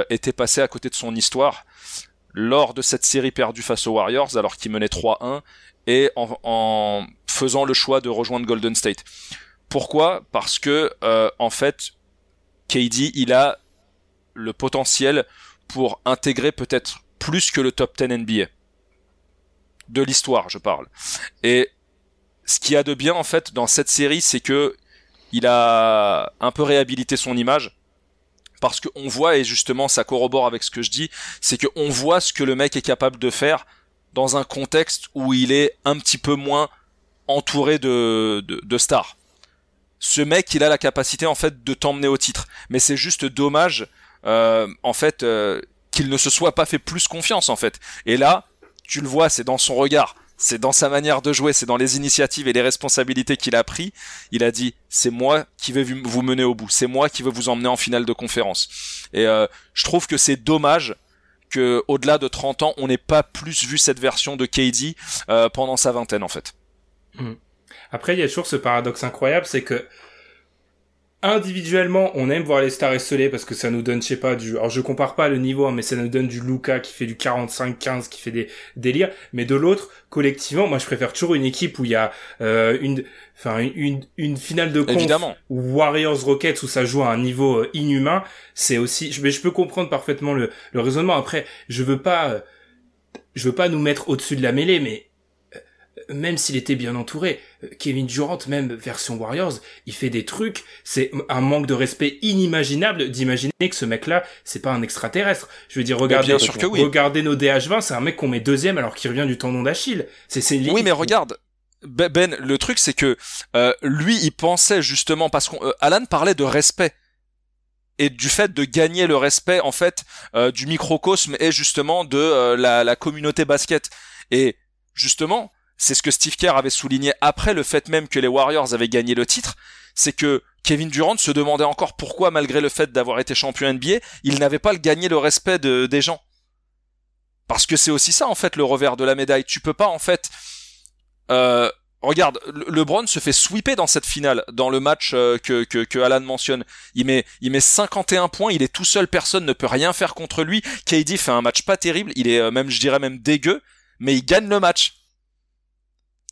était passé à côté de son histoire lors de cette série perdue face aux Warriors alors qu'ils menaient 3-1 et en, faisant le choix de rejoindre Golden State. Pourquoi? Parce que euh, en fait, KD, il a le potentiel pour intégrer peut-être plus que le top 10 NBA. De l'histoire, je parle. Et ce qu'il y a de bien en fait dans cette série, c'est que il a un peu réhabilité son image parce qu'on voit et justement ça corrobore avec ce que je dis, c'est qu'on voit ce que le mec est capable de faire dans un contexte où il est un petit peu moins entouré de, stars. Ce mec, il a la capacité en fait de t'emmener au titre, mais c'est juste dommage euh, en fait euh, qu'il ne se soit pas fait plus confiance en fait. Et là, tu le vois, c'est dans son regard c'est dans sa manière de jouer, c'est dans les initiatives et les responsabilités qu'il a pris. Il a dit c'est moi qui vais vous mener au bout, c'est moi qui vais vous emmener en finale de conférence. Et euh, je trouve que c'est dommage que au-delà de 30 ans, on n'ait pas plus vu cette version de KD euh, pendant sa vingtaine en fait. Mmh. Après, il y a toujours ce paradoxe incroyable, c'est que individuellement, on aime voir les stars esselées parce que ça nous donne, je sais pas, du, alors je compare pas le niveau, hein, mais ça nous donne du Luca qui fait du 45-15, qui fait des délires. Mais de l'autre, collectivement, moi je préfère toujours une équipe où il y a euh, une, enfin une, une, finale de conf Warriors Rockets où ça joue à un niveau euh, inhumain. C'est aussi, je, mais je peux comprendre parfaitement le, le raisonnement. Après, je veux pas, euh, je veux pas nous mettre au-dessus de la mêlée, mais même s'il était bien entouré, euh, Kevin Durant, même version Warriors, il fait des trucs, c'est un manque de respect inimaginable d'imaginer que ce mec-là, c'est pas un extraterrestre. Je veux dire, regardez, regardez nos DH20, c'est un mec qu'on met deuxième alors qu'il revient du tendon d'Achille. C'est, c'est Oui, mais regarde, Ben, le truc c'est que euh, lui, il pensait justement parce qu'Alan euh, parlait de respect et du fait de gagner le respect en fait du microcosme et justement de la, la communauté basket. Et justement, c'est ce que Steve Kerr avait souligné après le fait même que les Warriors avaient gagné le titre, c'est que Kevin Durant se demandait encore pourquoi, malgré le fait d'avoir été champion NBA, il n'avait pas gagné le respect des gens. Parce que c'est aussi ça, en fait, le revers de la médaille. Tu peux pas, en fait... Euh, regarde, LeBron se fait sweeper dans cette finale, dans le match euh, que, que, Alan mentionne. Il met, il met 51 points, il est tout seul, personne ne peut rien faire contre lui. KD fait un match pas terrible, il est euh, même, je dirais même dégueu, mais il gagne le match.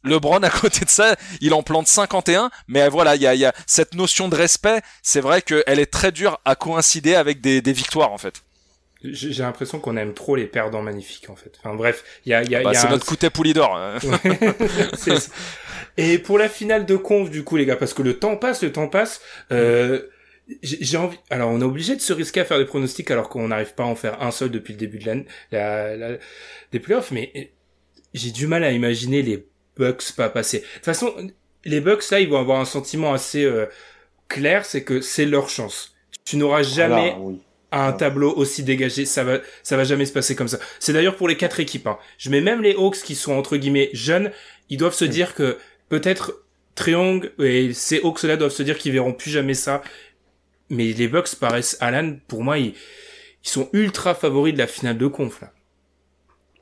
LeBron à côté de ça, il en plante 51, mais voilà, il y a, cette notion de respect, c'est vrai qu'elle est très dure à coïncider avec des, victoires en fait. J'ai l'impression qu'on aime trop les perdants magnifiques en fait. Enfin bref, il y a, y a, bah, c'est notre coup de Poulidor. Et pour la finale de conf du coup les gars, parce que le temps passe, le temps passe. Euh, j'ai envie. Alors, on est obligé de se risquer à faire des pronostics alors qu'on n'arrive pas à en faire un seul depuis le début de l'année, la, la, des playoffs. Mais j'ai du mal à imaginer les Bucks pas passer. De toute façon, les Bucks là, ils vont avoir un sentiment assez euh, clair, c'est que c'est leur chance. Tu n'auras jamais un tableau aussi dégagé, ça va, ça va jamais se passer comme ça. C'est d'ailleurs pour les quatre équipes. Hein. Je mets même les Hawks qui sont entre guillemets jeunes, ils doivent se dire que peut-être Triangle et ces Hawks là doivent se dire qu'ils verront plus jamais ça. Mais les Bucks paraissent, Alan, pour moi, ils, ils sont ultra favoris de la finale de conf là.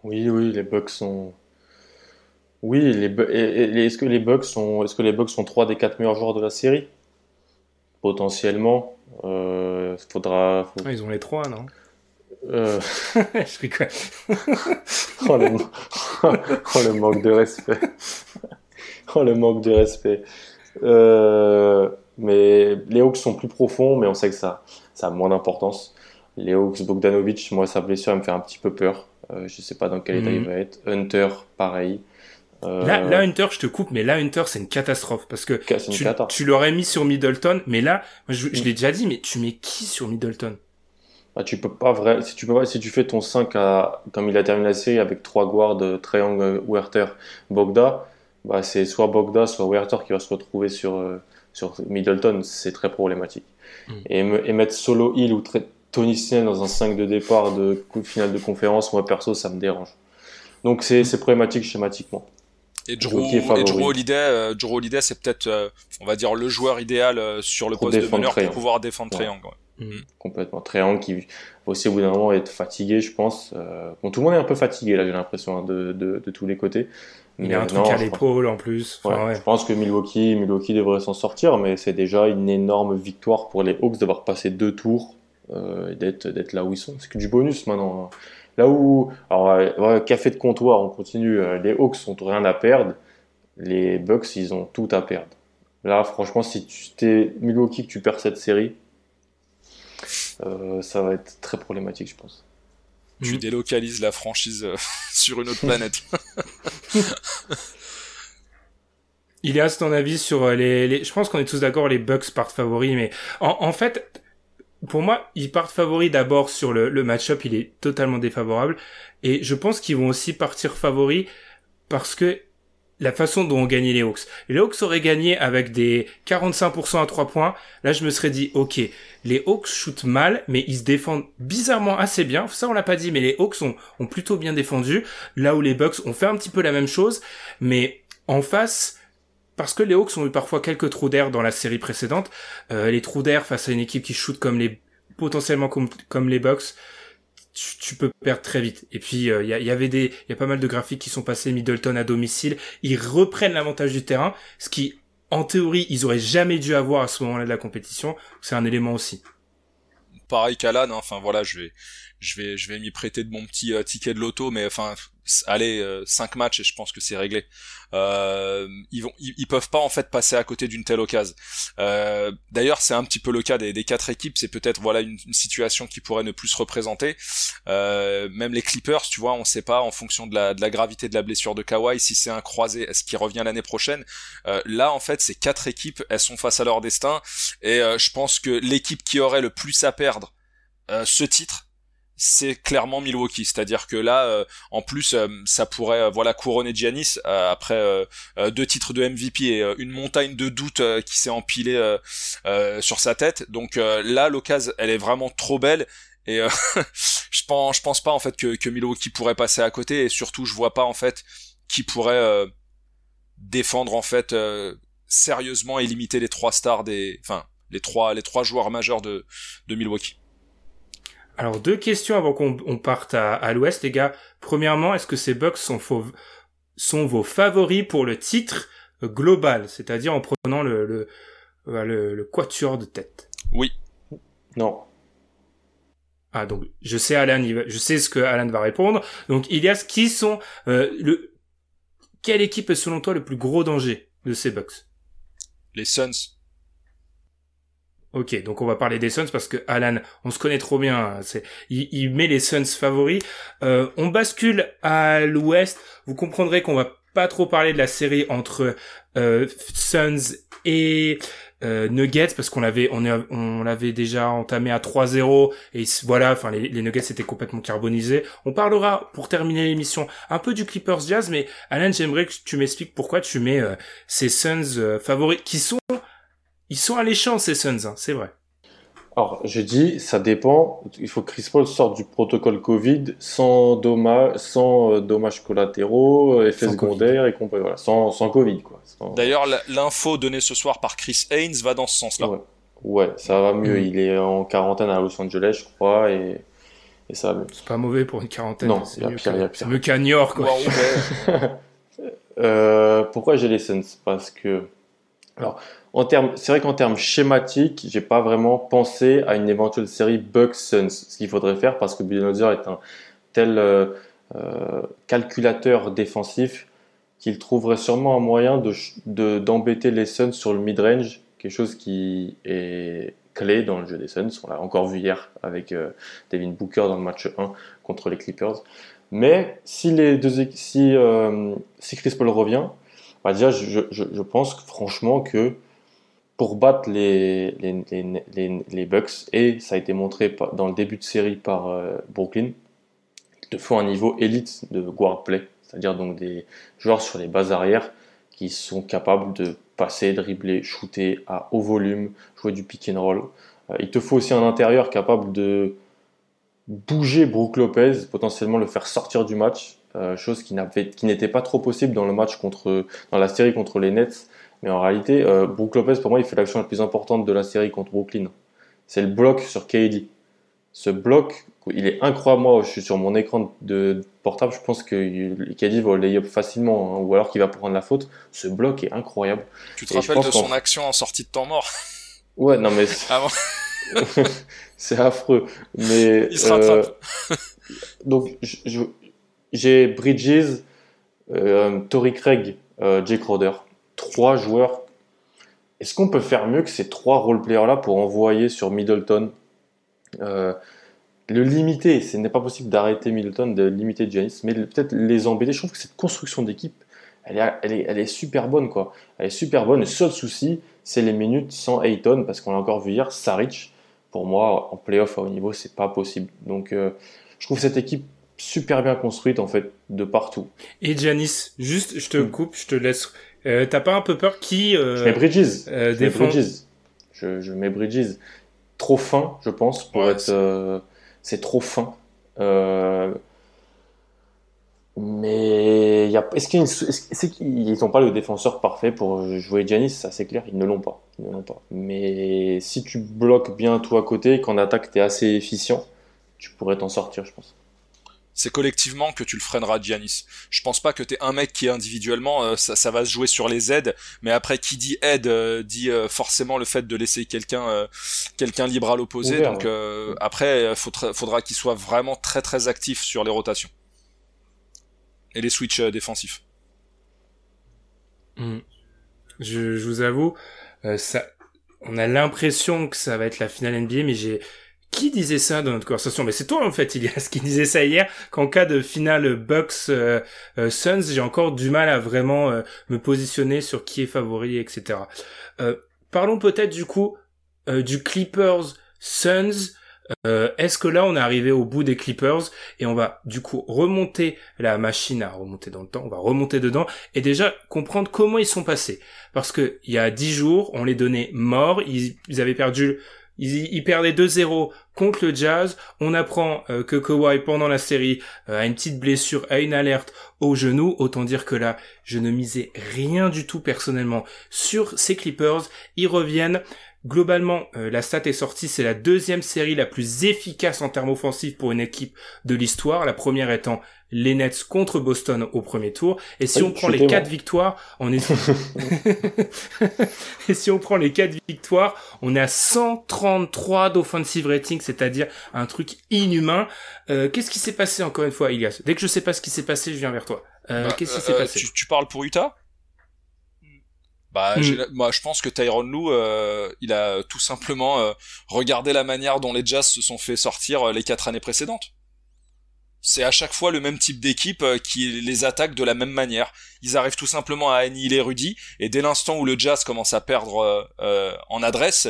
Oui, oui, les Bucks sont oui, est-ce que les Bucks sont, est-ce que les Bucks sont trois des quatre meilleurs joueurs de la série? Potentiellement, euh, faudra. Ah, ils ont les trois, non? Euh... Je rigole. oh, le... oh, le manque de respect. oh le manque de respect. Euh, mais les Hawks sont plus profonds, mais on sait que ça, ça a moins d'importance. Les Hawks, Bogdanovic, moi sa blessure elle me fait un petit peu peur. Euh, je sais pas dans quel état il mhm. va être. Hunter, pareil. Là, là, Hunter, je te coupe, mais là, Hunter, c'est une catastrophe parce que tu, tu l'aurais mis sur Middleton, mais là, je, je l'ai déjà dit, mais tu mets qui sur Middleton? Bah, tu peux pas vrai, si tu peux pas, si tu fais ton 5 à, comme il a terminé la série avec trois guards, euh, Triangle, Werther, Bogda, bah, c'est soit Bogda, soit Werther qui va se retrouver sur, euh, sur Middleton, c'est très problématique. Mm. Et, et, mettre Solo Hill ou Tony Snell dans un 5 de départ de finale de conférence, moi perso, ça me dérange. Donc c'est problématique schématiquement. Et Drew, Holiday, euh, Holiday c'est peut-être, euh, on va dire, le joueur idéal euh, sur le poste de meneur pour pouvoir défendre triangle. Mm. Complètement. Triangle qui va aussi au bout d'un moment être fatigué, je pense. bon, tout le monde est un peu fatigué là, j'ai l'impression, hein, de, de, de, tous les côtés. Il y a un truc à l'épaule en plus. Je pense que Milwaukee, Milwaukee devrait s'en sortir, mais c'est déjà une énorme victoire pour les Hawks d'avoir passé deux tours et d'être là où ils sont. C'est que du bonus maintenant. Hein. Là où, alors, café de comptoir, on continue. Euh, les Hawks ont rien à perdre. Les Bucks, ils ont tout à perdre. Là, franchement, si tu t'es Milwaukee que tu perds cette série, euh, ça va être très problématique, je pense. Tu Mhm. délocalises la franchise euh, sur une autre planète. Ilias, ton avis sur euh, les, les... Je pense qu'on est tous d'accord, les Bucks partent favoris, mais en, en fait, pour moi, ils partent favoris d'abord sur le, match-up, il est totalement défavorable, et je pense qu'ils vont aussi partir favoris parce que la façon dont ont gagné les Hawks. Les Hawks auraient gagné avec des 45% à 3 points. Là, je me serais dit, ok, les Hawks shootent mal, mais ils se défendent bizarrement assez bien. Ça, on l'a pas dit, mais les Hawks ont plutôt bien défendu. Là où les Bucks ont fait un petit peu la même chose, mais en face, parce que les Hawks ont eu parfois quelques trous d'air dans la série précédente, euh, les trous d'air face à une équipe qui shoot comme les potentiellement comme, comme les Bucks, tu, tu peux perdre très vite. Et puis il y, a- y avait des, il y a pas mal de graphiques qui sont passés Middleton à domicile, ils reprennent l'avantage du terrain, ce qui en théorie ils auraient jamais dû avoir à ce moment-là de la compétition. C'est un élément aussi. Pareil qu'Alan, hein, enfin voilà, je vais, je vais, je vais m'y prêter de mon petit euh, ticket de loto, mais enfin, allez, euh, cinq matchs et je pense que c'est réglé. Euh, ils vont, ils, peuvent pas en fait passer à côté d'une telle occasion. Euh, D'ailleurs, c'est un petit peu le cas des, des quatre équipes. C'est peut-être voilà une, situation qui pourrait ne plus se représenter. Euh, même les Clippers, tu vois, on sait pas en fonction de la, de la gravité de la blessure de Kawhi si c'est un croisé, est-ce qu'il revient l'année prochaine? Euh, là, en fait, ces quatre équipes, elles sont face à leur destin et euh, je pense que l'équipe qui aurait le plus à perdre euh, ce titre c'est clairement Milwaukee, c'est-à-dire que là, euh, en plus, euh, ça pourrait, euh, voilà, couronner Giannis après deux titres de MVP et une montagne de doutes qui s'est empilée sur sa tête. Donc là, l'occasion, elle est vraiment trop belle et je pense, je pense pas en fait que, Milwaukee pourrait passer à côté et surtout, je vois pas en fait qui pourrait défendre en fait sérieusement et limiter les trois stars des, enfin, les trois, les trois joueurs majeurs de Milwaukee. Alors deux questions avant qu'on on parte à, à l'ouest, les gars. Premièrement, est-ce que ces Bucks sont, faux- sont vos favoris pour le titre global, c'est-à-dire en prenant le, le, euh, le, le quatuor de tête? Oui, Non. Ah donc je sais Alan, il va- je sais ce que Alan va répondre. Donc Ilias, qui sont euh, le quelle équipe est selon toi le plus gros danger de ces Bucks? Les Suns. Ok, donc on va parler des Suns parce que Alan, on se connaît trop bien. hein, il, il met les Suns favoris. Euh, on bascule à l'Ouest. Vous comprendrez qu'on va pas trop parler de la série entre euh, Suns et euh, Nuggets parce qu'on l'avait, on, on l'avait déjà entamé à 3-0 et voilà, enfin les, les Nuggets étaient complètement carbonisés. On parlera pour terminer l'émission un peu du Clippers Jazz, mais Alan, j'aimerais que tu m'expliques pourquoi tu mets euh, ces Suns euh, favoris qui sont ils sont alléchants ces Suns, hein, c'est vrai. Alors, je dis, ça dépend. Il faut que Chris Paul sorte du protocole Covid sans dommages, sans euh, dommages collatéraux, euh, effets Sans secondaires et compagnie. Voilà, sans, sans Covid, quoi. Sans- D'ailleurs, l'info donnée ce soir par Chris Haynes va dans ce sens-là. Ouais. Ouais, ça va mieux. Mm. Il est en quarantaine à Los Angeles, je crois, et, et ça va mieux. C'est pas mauvais pour une quarantaine. Non, c'est y a mieux, qu'à New York, quoi. Wow, ouais. Euh, pourquoi j'ai les Suns? Parce que, alors, c'est vrai qu'en termes schématiques, j'ai pas vraiment pensé à une éventuelle série Bucks-Suns. Ce qu'il faudrait faire, parce que Budenholzer est un tel euh, euh, calculateur défensif qu'il trouverait sûrement un moyen de, d'embêter les Suns sur le mid-range, quelque chose qui est clé dans le jeu des Suns. On l'a encore vu hier avec euh, Devin Booker dans le match 1 contre les Clippers. Mais si les deux si, euh, si Chris Paul revient, bah déjà je, pense franchement que pour battre les, Bucks, et ça a été montré dans le début de série par euh, Brooklyn, il te faut un niveau élite de guard play, c'est-à-dire donc des joueurs sur les bases arrières qui sont capables de passer, dribbler, shooter à haut volume, jouer du pick and roll. Euh, il te faut aussi un intérieur capable de bouger Brook Lopez, potentiellement le faire sortir du match, euh, chose qui n'était pas trop possible dans le match contre, dans la série contre les Nets. Mais en réalité, euh, Brook Lopez, pour moi, il fait l'action la plus importante de la série contre Brooklyn. C'est le bloc sur KD. Ce bloc, il est incroyable. Moi, je suis sur mon écran de portable, je pense que KD va le lay-up facilement, hein, ou alors qu'il va prendre la faute. Ce bloc est incroyable. Tu te Et rappelles de son action en sortie de temps mort? Ouais, non mais Avant. c'est affreux. Mais Il se rattrape. donc je- je- j'ai Bridges, euh, Tory Craig, euh, Jake Crowder, trois joueurs est-ce qu'on peut faire mieux que ces trois role-players-là pour envoyer sur Middleton? Euh, Le limiter, ce n'est pas possible d'arrêter Middleton, de limiter Giannis, mais peut-être les embêter. Je trouve que cette construction d'équipe, elle est, elle, est, elle est, super bonne. quoi. Elle est super bonne. Le seul souci, c'est les minutes sans Ayton, parce qu'on l'a encore vu hier, Saric, pour moi, en playoff à haut niveau, c'est pas possible. Donc, euh, je trouve cette équipe super bien construite, en fait, de partout. Et Giannis, juste, je te mm. coupe, je te laisse euh, t'as pas un peu peur qui euh, Je mets Bridges. Euh, je, mets Bridges. Je, je, mets Bridges. Trop fin, je pense, pour être. Euh, c'est trop fin. mais y a, est-ce qu'ils n'ont pas le défenseur parfait pour jouer Giannis? Ça, c'est clair, ils ne l'ont pas. Ils ne l'ont pas. Mais si tu bloques bien tout à côté, qu'en attaque, tu es assez efficient, tu pourrais t'en sortir, je pense c'est collectivement que tu le freineras Giannis. Je pense pas que t'es un mec qui individuellement euh, ça, ça, va se jouer sur les aides, mais après qui dit aide euh, dit euh, forcément le fait de laisser quelqu'un quelqu'un libre à l'opposé. Donc après faudra, faudra qu'il soit vraiment très très actif sur les rotations et les switches défensifs. Hmm. Je, je, vous avoue, ça, on a l'impression que ça va être la finale NBA, mais j'ai qui disait ça dans notre conversation? Mais c'est toi en fait, Ilias, qui disait ça hier, qu'en cas de finale Bucks euh, euh, Suns, j'ai encore du mal à vraiment euh, me positionner sur qui est favori, etc. parlons peut-être du coup du Clippers Suns. Est-ce que là on est arrivé au bout des Clippers? Et on va du coup remonter la machine à remonter dans le temps, on va remonter dedans et déjà comprendre comment ils sont passés. Parce que il y a dix jours, on les donnait morts, ils, ils avaient perdu ils, perdaient 2-0 contre le Jazz. On apprend euh, que Kawhi pendant la série euh, a une petite blessure, a une alerte au genou. Autant dire que là, je ne misais rien du tout personnellement sur ces Clippers. Ils reviennent. Globalement, euh, la stat est sortie, c'est la deuxième série la plus efficace en termes offensifs pour une équipe de l'histoire, la première étant les Nets contre Boston au premier tour. Et si on prend les quatre victoires, on est et si on prend les quatre victoires, on est à 133 d'offensive rating, c'est-à-dire un truc inhumain. Euh, qu'est-ce qui s'est passé encore une fois, Ilias? Dès que je sais pas ce qui s'est passé, je viens vers toi. Euh, bah, qu'est-ce qui s'est passé? tu, tu, parles pour Utah? Bah, mm. moi, je pense que Tyron Lou, euh, il a tout simplement euh, regardé la manière dont les Jazz se sont fait sortir euh, les quatre années précédentes. C'est à chaque fois le même type d'équipe qui les attaque de la même manière. Ils arrivent tout simplement à annihiler Rudy, et dès l'instant où le Jazz commence à perdre en adresse,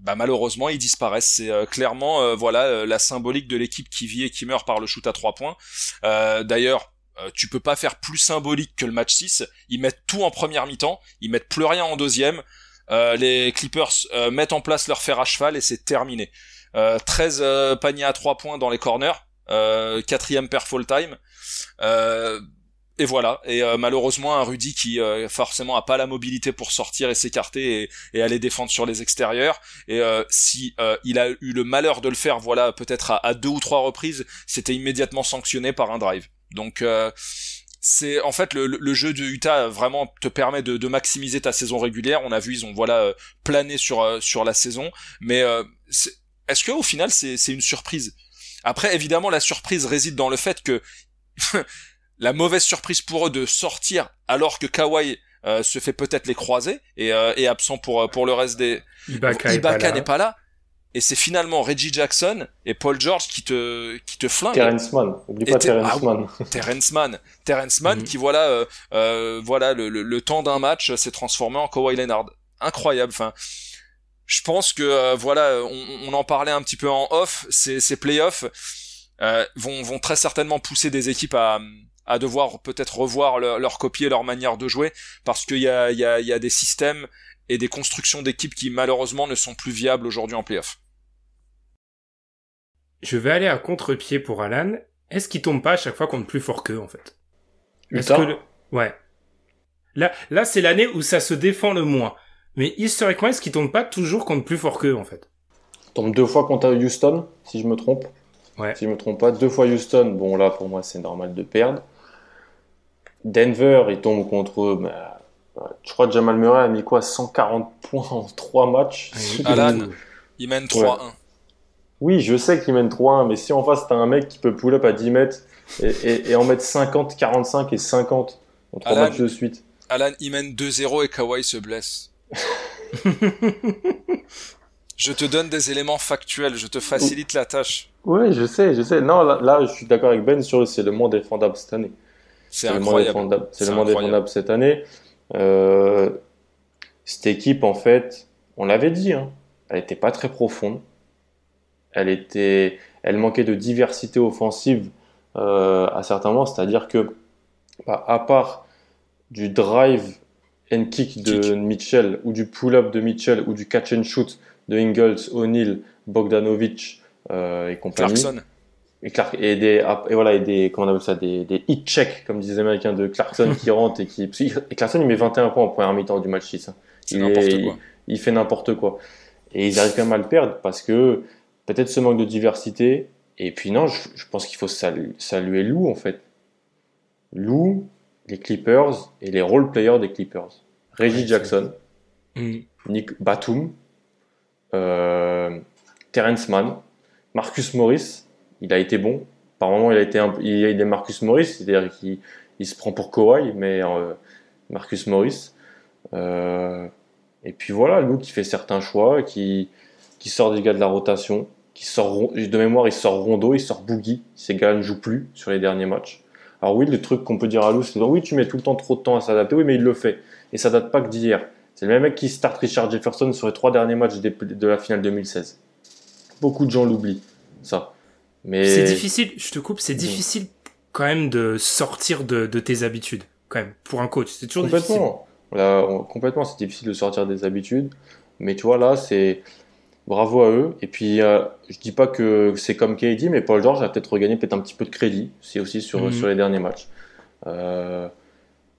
bah malheureusement ils disparaissent. C'est clairement voilà la symbolique de l'équipe qui vit et qui meurt par le shoot à trois points. D'ailleurs, euh, tu peux pas faire plus symbolique que le match 6. Ils mettent tout en première mi-temps, ils mettent plus rien en deuxième. Euh, les Clippers euh, mettent en place leur fer à cheval et c'est terminé. 13 paniers à 3 points dans les corners, quatrième per full time. et voilà. Et malheureusement un Rudy qui forcément a pas la mobilité pour sortir et s'écarter et, aller défendre sur les extérieurs. Et si il a eu le malheur de le faire, voilà, peut-être à, à deux ou trois reprises, c'était immédiatement sanctionné par un drive. Donc euh, c'est en fait le, jeu de Utah vraiment te permet de, maximiser ta saison régulière. On a vu ils ont voilà euh, plané sur euh, sur la saison, mais est-ce que au final c'est c'est une surprise? Après évidemment la surprise réside dans le fait que la mauvaise surprise pour eux de sortir alors que Kawhi se fait peut-être les croiser et est absent pour pour le reste des Ibaka n'est pas là et c'est finalement Reggie Jackson et Paul George qui te qui te flinguent. Terrence Mann, oublie pas Terrence ah Mann. Terrence Mann, Terrence Mann mhm. qui voilà euh, euh, voilà le, le, temps d'un match s'est transformé en Kawhi Leonard. Incroyable. Enfin, je pense que euh, voilà, on, on, en parlait un petit peu en off. Ces, ces playoffs euh, vont vont très certainement pousser des équipes à à devoir peut-être revoir leur, leur copie et leur manière de jouer parce qu'il y a il y a il y a des systèmes et des constructions d'équipes qui malheureusement ne sont plus viables aujourd'hui en playoff. Je vais aller à contre-pied pour Alan. Est-ce qu'il tombe pas à chaque fois contre plus fort qu'eux, en fait? Est-ce que Ouais. Là, là c'est l'année où ça se défend le moins. Mais historiquement, est-ce qu'il tombe pas toujours contre plus fort qu'eux, en fait? Il tombe deux fois contre Houston, si je me trompe. Ouais. Si je me trompe pas, deux fois Houston. Bon, là, pour moi, c'est normal de perdre. Denver, il tombe contre eux. je crois que Jamal Murray a mis quoi 140 points en trois matchs. Alan, il mène 3-1. Oui, je sais qu'il mène 3-1, mais si en face, t'as un mec qui peut pull-up à 10 mètres et, en mettre 50, 45 et 50 en 3 matchs de suite. Alan, il mène 2-0 et Kawhi se blesse. je te donne des éléments factuels, je te facilite la tâche. Oui, je sais, je sais. Non, là, je suis d'accord avec Ben sur c'est le moins défendable cette année. C'est incroyable. C'est le moins défendable cette année. Euh, cette équipe, en fait, on l'avait dit, hein, elle n'était pas très profonde. Elle était, elle manquait de diversité offensive euh, à certains moments. C'est-à-dire que, bah, à part du drive and kick de Mitchell ou du pull-up de Mitchell ou du catch and shoot de Ingles, O'Neill, Bogdanovic euh, et compagnie. Clarkson. Et, Clark, et des et voilà et des comment on appelle ça des, des hit check comme disent les américains de Clarkson qui rentre et qui et Clarkson il met 21 points en première mi-temps du match 6 hein. il, il, il, fait n'importe quoi et ils arrivent quand même à le perdre parce que peut-être ce manque de diversité et puis non je, je pense qu'il faut saluer, saluer Lou en fait Lou les Clippers et les role players des Clippers Reggie Jackson mm. Nick Batum euh, Terrence Mann, Marcus Morris, il a été bon. Par moment, il a été un, il y a des Marcus Morris, c'est-à-dire qu'il il se prend pour Kawhi, mais euh, Marcus Morris. Euh, et puis voilà, Lou qui fait certains choix, qui, qui sort des gars de la rotation, qui sort de mémoire, il sort Rondo, il sort Boogie. Ces gars ne jouent plus sur les derniers matchs. Alors oui, le truc qu'on peut dire à Lou, c'est oui, tu mets tout le temps trop de temps à s'adapter, oui, mais il le fait. Et ça date pas que d'hier. C'est le même mec qui start Richard Jefferson sur les trois derniers matchs de la finale 2016. Beaucoup de gens l'oublient, ça. Mais c'est difficile. Je te coupe. C'est difficile quand même de sortir de, tes habitudes, quand même, pour un coach. C'est toujours complètement. difficile. complètement, c'est difficile de sortir des habitudes. Mais tu vois là, c'est bravo à eux. Et puis, euh, je dis pas que c'est comme KD, mais Paul George a peut-être regagné peut-être un petit peu de crédit, c'est aussi sur, mhm. sur les derniers matchs. Euh,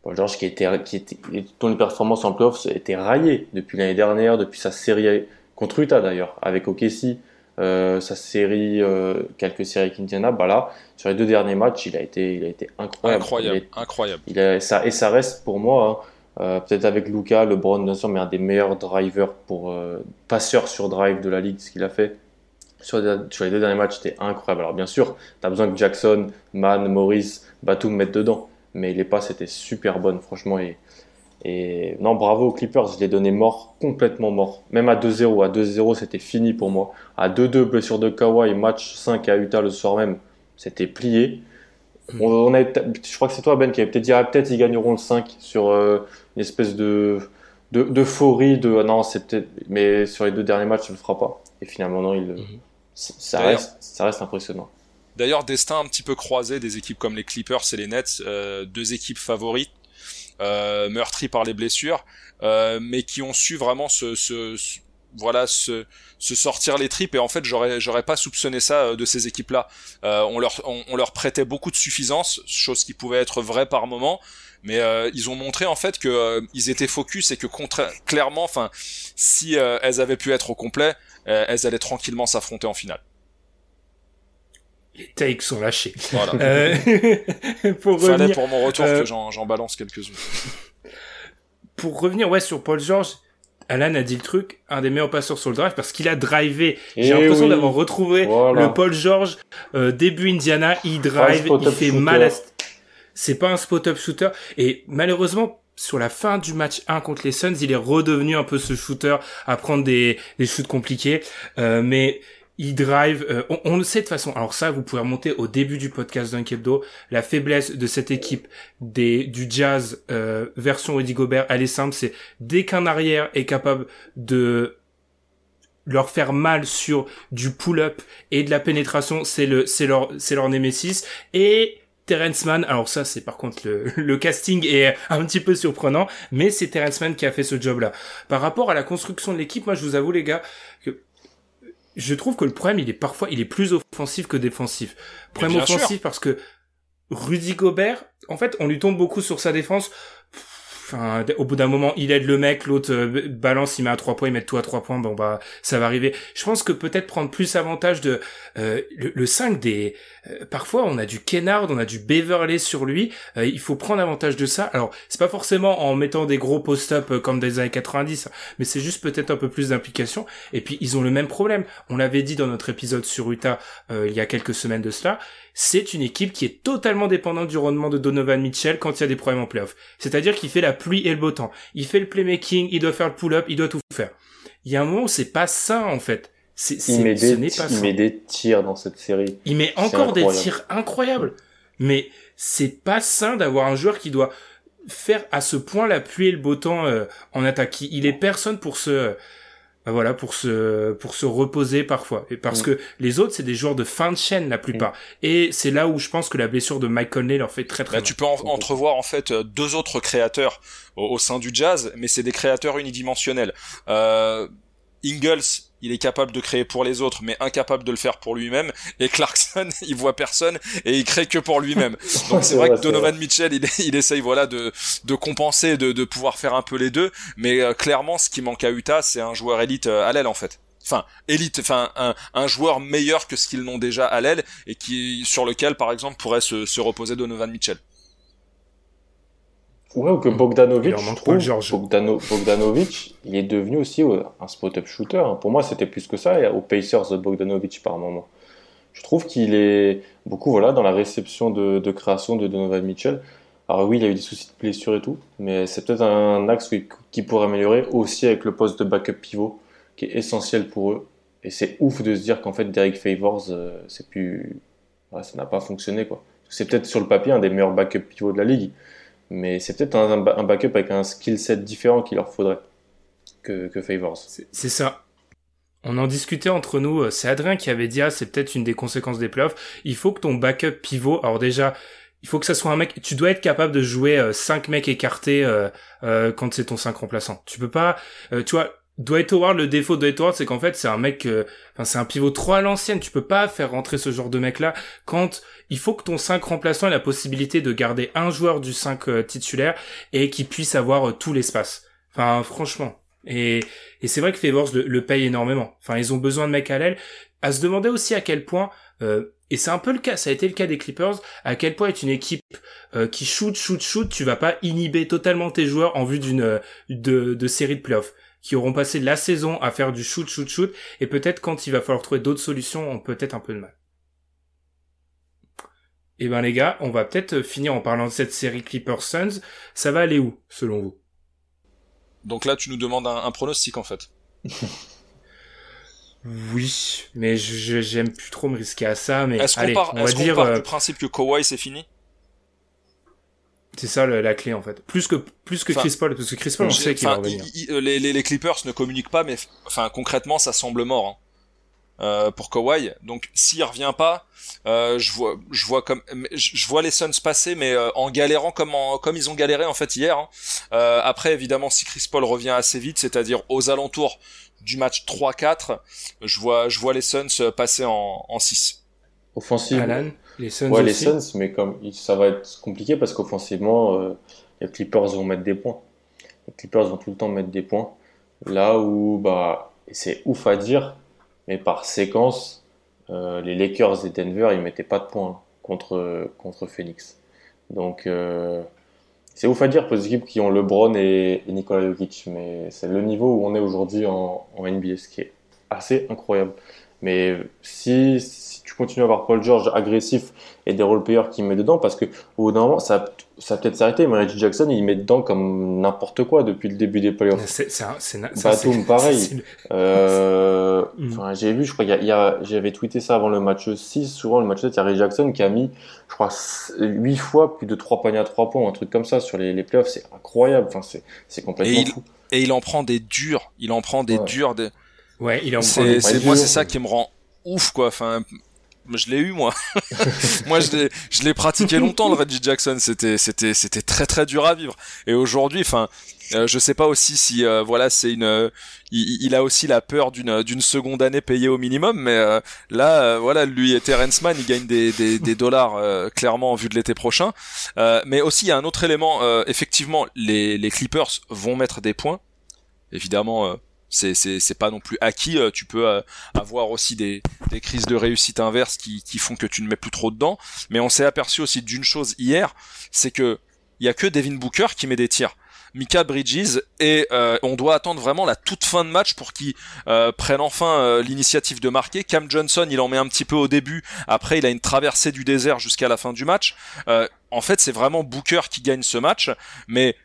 Paul George qui était, qui était, dont les performances en playoffs étaient raillées depuis l'année dernière, depuis sa série contre Utah d'ailleurs, avec OKC, euh, sa série, euh, quelques séries avec Indiana, bah là, sur les deux derniers matchs, il a été, il a été incroyable. Incroyable, incroyable. Il a, ça, et ça reste pour moi, hein, euh, peut-être avec Luca, LeBron bien sûr, mais un des meilleurs drivers pour euh, passeurs sur drive de la ligue, ce qu'il a fait. Sur, les deux derniers matchs, c'était incroyable. Alors bien sûr, tu as besoin que Jackson, Mann, Morris, Batum mettent dedans mais les passes étaient super bonnes, franchement. Et, non, bravo aux Clippers, je l'ai donné mort, complètement mort. Même à 2-0, à 2-0, c'était fini pour moi. À 2-2, blessure de Kawhi, match 5 à Utah le soir même, c'était plié. On, a, je crois que c'est toi, Ben, qui avait peut-être dit, ah, peut-être ils gagneront le 5 sur euh, une espèce de d'euphorie de, ah non c'est peut-être mais sur les deux derniers matchs ne le fera pas et finalement non il mhm. ça reste ça reste impressionnant D'ailleurs, destin un petit peu croisé des équipes comme les Clippers et les Nets, euh, deux équipes favorites, euh, meurtries par les blessures, euh, mais qui ont su vraiment se, se, voilà se, se, sortir les tripes et en fait j'aurais j'aurais pas soupçonné ça euh, de ces équipes là euh, on leur on, leur prêtait beaucoup de suffisance chose qui pouvait être vraie par moment mais euh, ils ont montré en fait que euh, ils étaient focus et que clairement enfin si elles avaient pu être au complet elles allaient tranquillement s'affronter en finale les takes sont lâchés. Voilà. Euh, pour Fallait revenir, pour mon retour euh, que j'en balance quelques-unes. Pour revenir ouais sur Paul George, Alan a dit le truc, un des meilleurs passeurs sur le drive parce qu'il a drivé. J'ai eh l'impression d'avoir retrouvé le Paul George euh, début Indiana, il drive, il fait mal à... C'est pas un spot-up shooter et malheureusement sur la fin du match 1 contre les Suns, il est redevenu un peu ce shooter à prendre des, des shoots compliqués. Euh, mais il drive, euh, on, le sait de toute façon. Alors ça, vous pouvez remonter au début du podcast d'un Kebdo. La faiblesse de cette équipe des du Jazz euh, version Rudy Gobert, elle est simple. C'est dès qu'un arrière est capable de leur faire mal sur du pull-up et de la pénétration, c'est le c'est leur c'est leur et Terrence Mann, alors ça c'est par contre le, le, casting est un petit peu surprenant, mais c'est Terrence Mann qui a fait ce job-là. Par rapport à la construction de l'équipe, moi je vous avoue les gars que je trouve que le problème, il est parfois, il est plus offensif que défensif. Problème offensif parce que Rudy Gobert, en fait, on lui tombe beaucoup sur sa défense Au bout d'un moment, il aide le mec, l'autre euh, balance, il met à trois points, il met tout à trois points, bon bah ça va arriver. Je pense que peut-être prendre plus avantage de euh, le, 5 des. Euh, parfois, on a du Kennard, on a du Beverley sur lui. il faut prendre avantage de ça. Alors, c'est pas forcément en mettant des gros post-up comme des années 90, mais c'est juste peut-être un peu plus d'implication. Et puis, ils ont le même problème. On l'avait dit dans notre épisode sur Utah il y a quelques semaines de cela c'est une équipe qui est totalement dépendante du rendement de Donovan Mitchell quand il y a des problèmes en playoff. C'est-à-dire qu'il fait la pluie et le beau temps. Il fait le playmaking, il doit faire le pull-up, il doit tout faire. il y a un moment où c'est pas sain en fait. C'est, Il, met ce des, n'est pas il met des tirs dans cette série. Il met encore des tirs incroyables. Mais c'est pas sain d'avoir un joueur qui doit faire à ce point la pluie et le beau temps euh, en attaque. Il- Il est personne pour se bah voilà pour se pour se reposer parfois et parce Mm. que les autres c'est des joueurs de fin de chaîne la plupart et c'est là où je pense que la blessure de Mike Conley leur fait très très Bah, mal. tu peux en- entrevoir en fait euh, deux autres créateurs au, au sein du jazz, mais c'est des créateurs unidimensionnels. Euh, Ingles, il est capable de créer pour les autres, mais incapable de le faire pour lui-même. Et Clarkson, il voit personne et il crée que pour lui-même. Donc c'est vrai que Donovan Mitchell, il, il essaye voilà de, de compenser, de, de pouvoir faire un peu les deux. Mais euh, clairement, ce qui manque à Utah, c'est un joueur élite euh, à l'aile en fait. Enfin, élite, enfin un, un joueur meilleur que ce qu'ils n'ont déjà à l'aile et qui sur lequel, par exemple, pourrait se, se reposer Donovan Mitchell. Ouais, ou que Bogdanovic, je trouve. Bogdano- Bogdanovic, il est devenu aussi euh, un spot-up shooter. hein. Pour moi, c'était plus que ça, et aux Pacers de Bogdanovic par moment. Je trouve qu'il est beaucoup voilà, dans la réception de, de création de Donovan Mitchell. Alors oui, il a eu des soucis de blessure et tout, mais c'est peut-être un axe qui, qui pourrait améliorer aussi avec le poste de backup pivot, qui est essentiel pour eux. Et c'est ouf de se dire qu'en fait, Derek Favors, euh, c'est plus... ouais, ça n'a pas fonctionné. quoi. C'est peut-être sur le papier un des meilleurs backup pivots de la ligue, mais c'est peut-être un, un ba- un backup avec un skill set différent qu'il leur faudrait que, que Favors. C'est ça. On en discutait entre nous, euh, c'est Adrien qui avait dit ah c'est peut-être une des conséquences des playoffs. Il faut que ton backup pivot, alors déjà, il faut que ça soit un mec, tu dois être capable de jouer euh, cinq mecs écartés euh, euh, quand c'est ton 5 remplaçant. Tu peux pas, euh, tu vois, Dwight Howard, le défaut de Dwight Howard, c'est qu'en fait c'est un mec, euh, enfin c'est un pivot trop à l'ancienne. Tu peux pas faire rentrer ce genre de mec là quand il faut que ton 5 remplaçant ait la possibilité de garder un joueur du 5 euh, titulaire et qui puisse avoir euh, tout l'espace. Enfin franchement. Et, et c'est vrai que Favors le, paye énormément. Enfin, ils ont besoin de mecs à l'aile. À se demander aussi à quel point, euh, et c'est un peu le cas, ça a été le cas des Clippers, à quel point est une équipe qui shoot, shoot, shoot, tu vas pas inhiber totalement tes joueurs en vue d'une de, de série de playoffs qui auront passé la saison à faire du shoot, shoot, shoot, et peut-être quand il va falloir trouver d'autres solutions, on peut être un peu de mal. Eh ben les gars, on va peut-être finir en parlant de cette série Clippers Suns. Ça va aller où, selon vous? Donc là, tu nous demandes un, un pronostic en fait. Oui, mais je je- j'aime plus trop me risquer à ça. Mais Est-ce qu'on part, on va est-ce qu'on dire, part euh, du principe que Kawhi c'est fini? C'est ça le- la clé en fait. Plus que plus que Enfin, Chris Paul, parce que Chris Paul, on sait qu'il va revenir. il- il- euh, les, les, les Clippers ne communiquent pas, mais enfin concrètement, ça semble mort hein, euh, pour Kawhi. Donc s'il revient pas, euh, je vois, je vois comme, je vois les Suns passer, mais euh, en galérant comme en, comme ils ont galéré en fait hier. hein. Euh, après, évidemment, si Chris Paul revient assez vite, c'est-à-dire aux alentours du match 3-4, je vois, je vois les Suns passer en, en 6. Offensive, Alan, les Suns ouais, les. Suns, mais comme ça va être compliqué parce qu'offensivement, euh, les Clippers vont mettre des points. Les Clippers vont tout le temps mettre des points. Là où, bah, c'est ouf à dire, mais par séquence, euh, les Lakers et Denver, ils mettaient pas de points contre, contre Phoenix. Donc, euh, c'est ouf à dire pour les équipes qui ont LeBron et, et Nikola Jokic, mais c'est le niveau où on est aujourd'hui en, en NBA, ce qui est assez incroyable. Mais si, si tu continues à avoir Paul George agressif et des role-players qui met dedans, parce que au bout d'un moment, ça, peut-être s'arrêter, mais Reggie Jackson, il met dedans comme n'importe quoi depuis le début des playoffs. C'est Batum, pareil. Euh, Mm. enfin, j'ai vu, je crois, il y a- il j'avais tweeté ça avant le match 6, souvent le match 7, il y a Reggie Jackson qui a mis, je crois, 8 fois plus de 3 paniers à 3 points, un truc comme ça sur les, les playoffs, c'est incroyable, enfin, c'est, complètement Et il- fou. Et il en prend des durs, il en prend des Ouais. durs. Des... Ouais, il en moi, c'est ça qui me rend ouf, quoi. Enfin, je l'ai eu, moi. moi, je l'ai, je l'ai pratiqué longtemps, le Reggie Jackson. C'était, c'était, c'était très, très dur à vivre. Et aujourd'hui, enfin, euh, je sais pas aussi si, euh, voilà, c'est une, euh, il, il a aussi la peur d'une, d'une seconde année payée au minimum, mais euh, là, euh, voilà, lui et Terrence Mann, ils gagnent des, des, des dollars euh, clairement en vue de l'été prochain. Euh, mais aussi, il y a un autre élément. euh, effectivement, les, les Clippers vont mettre des points. Évidemment. C'est c'est pas non plus acquis euh, tu peux euh, avoir aussi des des crises de réussite inverse qui qui font que tu ne mets plus trop dedans mais on s'est aperçu aussi d'une chose hier c'est que il y a que Devin Booker qui met des tirs Mika Bridges et euh, on doit attendre vraiment la toute fin de match pour qu'il euh, prenne enfin euh, l'initiative de marquer. Cam Johnson, il en met un petit peu au début. Après, il a une traversée du désert jusqu'à la fin du match. En fait, c'est vraiment Booker qui gagne ce match, mais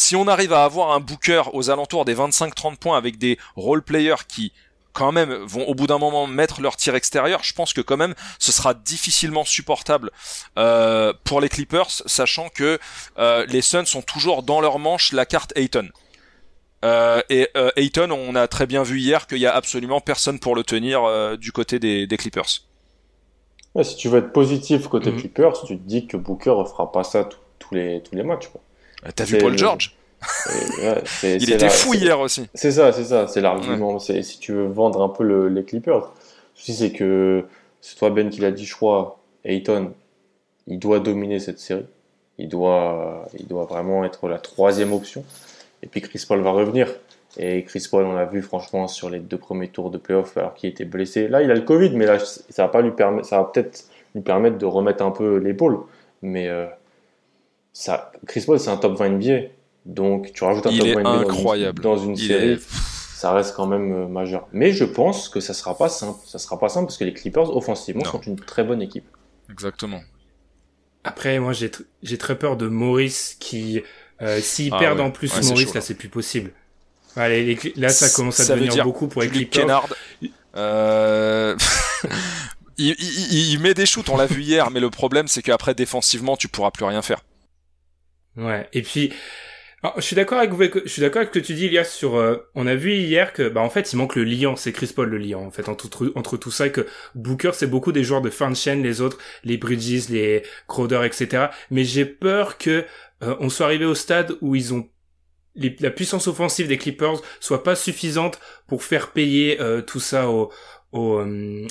Si on arrive à avoir un Booker aux alentours des 25-30 points avec des role players qui quand même vont au bout d'un moment mettre leur tir extérieur, je pense que quand même ce sera difficilement supportable euh, pour les Clippers, sachant que euh, les Suns sont toujours dans leur manche la carte Ayton. Euh, et Ayton, on a très bien vu hier qu'il y a absolument personne pour le tenir du côté des, des Clippers. Ouais, si tu veux être positif côté Mhm. Clippers, tu te dis que Booker ne fera pas ça tous les, tous les matchs. Quoi. T'as vu Paul George ouais, Il était la- fou hier aussi. C'est ça, c'est ça, c'est l'argument. C'est si tu veux vendre un peu le- les Clippers. Le souci, c'est que c'est toi Ben qui l'a dit, je crois. Ayton, il doit dominer cette série. Il doit, il doit vraiment être la troisième option. Et puis Chris Paul va revenir. Et Chris Paul, on l'a vu franchement sur les deux premiers tours de playoff, alors qu'il était blessé. Là, il a le Covid, mais là, ça va pas lui permettre, ça va peut-être lui permettre de remettre un peu l'épaule. Mais euh, ça, Chris Paul, c'est un top 20 NBA. Donc, tu rajoutes un Il top est 20 NBA dans une- incroyable. dans une série est- ça reste quand même euh, majeur. Mais je pense que ça sera pas simple. Ça sera pas simple parce que les Clippers, offensivement, Non. sont une très bonne équipe. Exactement. Après, moi, j'ai tr- j'ai très peur de Maurice qui, euh, s'ils Ah perdent ouais. en plus Ouais, Maurice, chaud, là, là. c'est plus possible. Allez, les là, ça commence à Ça devenir dire beaucoup pour les Clippers. Kennard, euh, il, il- il- il met des shoots, on l'a vu hier, mais le problème c'est qu'après défensivement tu pourras plus rien faire. Ouais. Et puis, je suis d'accord avec je suis d'accord avec ce que tu dis, Elias, sur, euh, on a vu hier que, bah, en fait, il manque le liant, c'est Chris Paul le liant, en fait, entre, entre tout ça, et que Booker, c'est beaucoup des joueurs de fin de chaîne, les autres, les Bridges, les Crowder, etc. Mais j'ai peur que, euh, on soit arrivé au stade où ils ont la puissance offensive des Clippers soit pas suffisante pour faire payer euh, tout ça aux, aux, euh,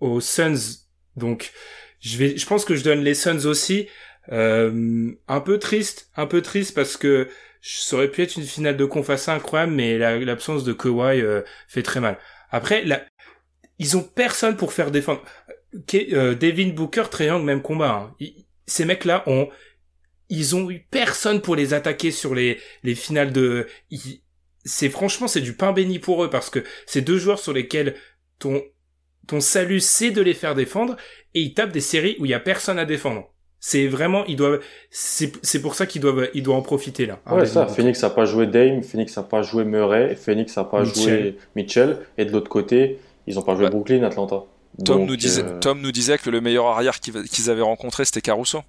aux Suns. Donc, je vais, je pense que je donne les Suns aussi. Euh, un peu triste, un peu triste parce que ça aurait pu être une finale de conf assez incroyable, mais la- l'absence de Kawhi euh, fait très mal. Après, ils ont personne pour faire défendre. Euh, Devin Booker, Young, même combat. hein. Ces mecs-là ont, ils ont eu personne pour les attaquer sur les les finales de. C'est franchement c'est du pain béni pour eux parce que c'est deux joueurs sur lesquels ton ton salut c'est de les faire défendre et ils tapent des séries où il y a personne à défendre. C'est vraiment ils doivent c'est c'est pour ça qu'ils doivent ils doivent en profiter là. ouais, ça. Phoenix a pas joué Dame, Phoenix a pas joué Murray, Phoenix a pas Mitchell. joué Mitchell. Et de l'autre côté, ils ont pas joué. Brooklyn, Atlanta. Tom Donc, nous disait, euh, Tom nous disait que le meilleur arrière qu'ils avaient rencontré c'était Caruso.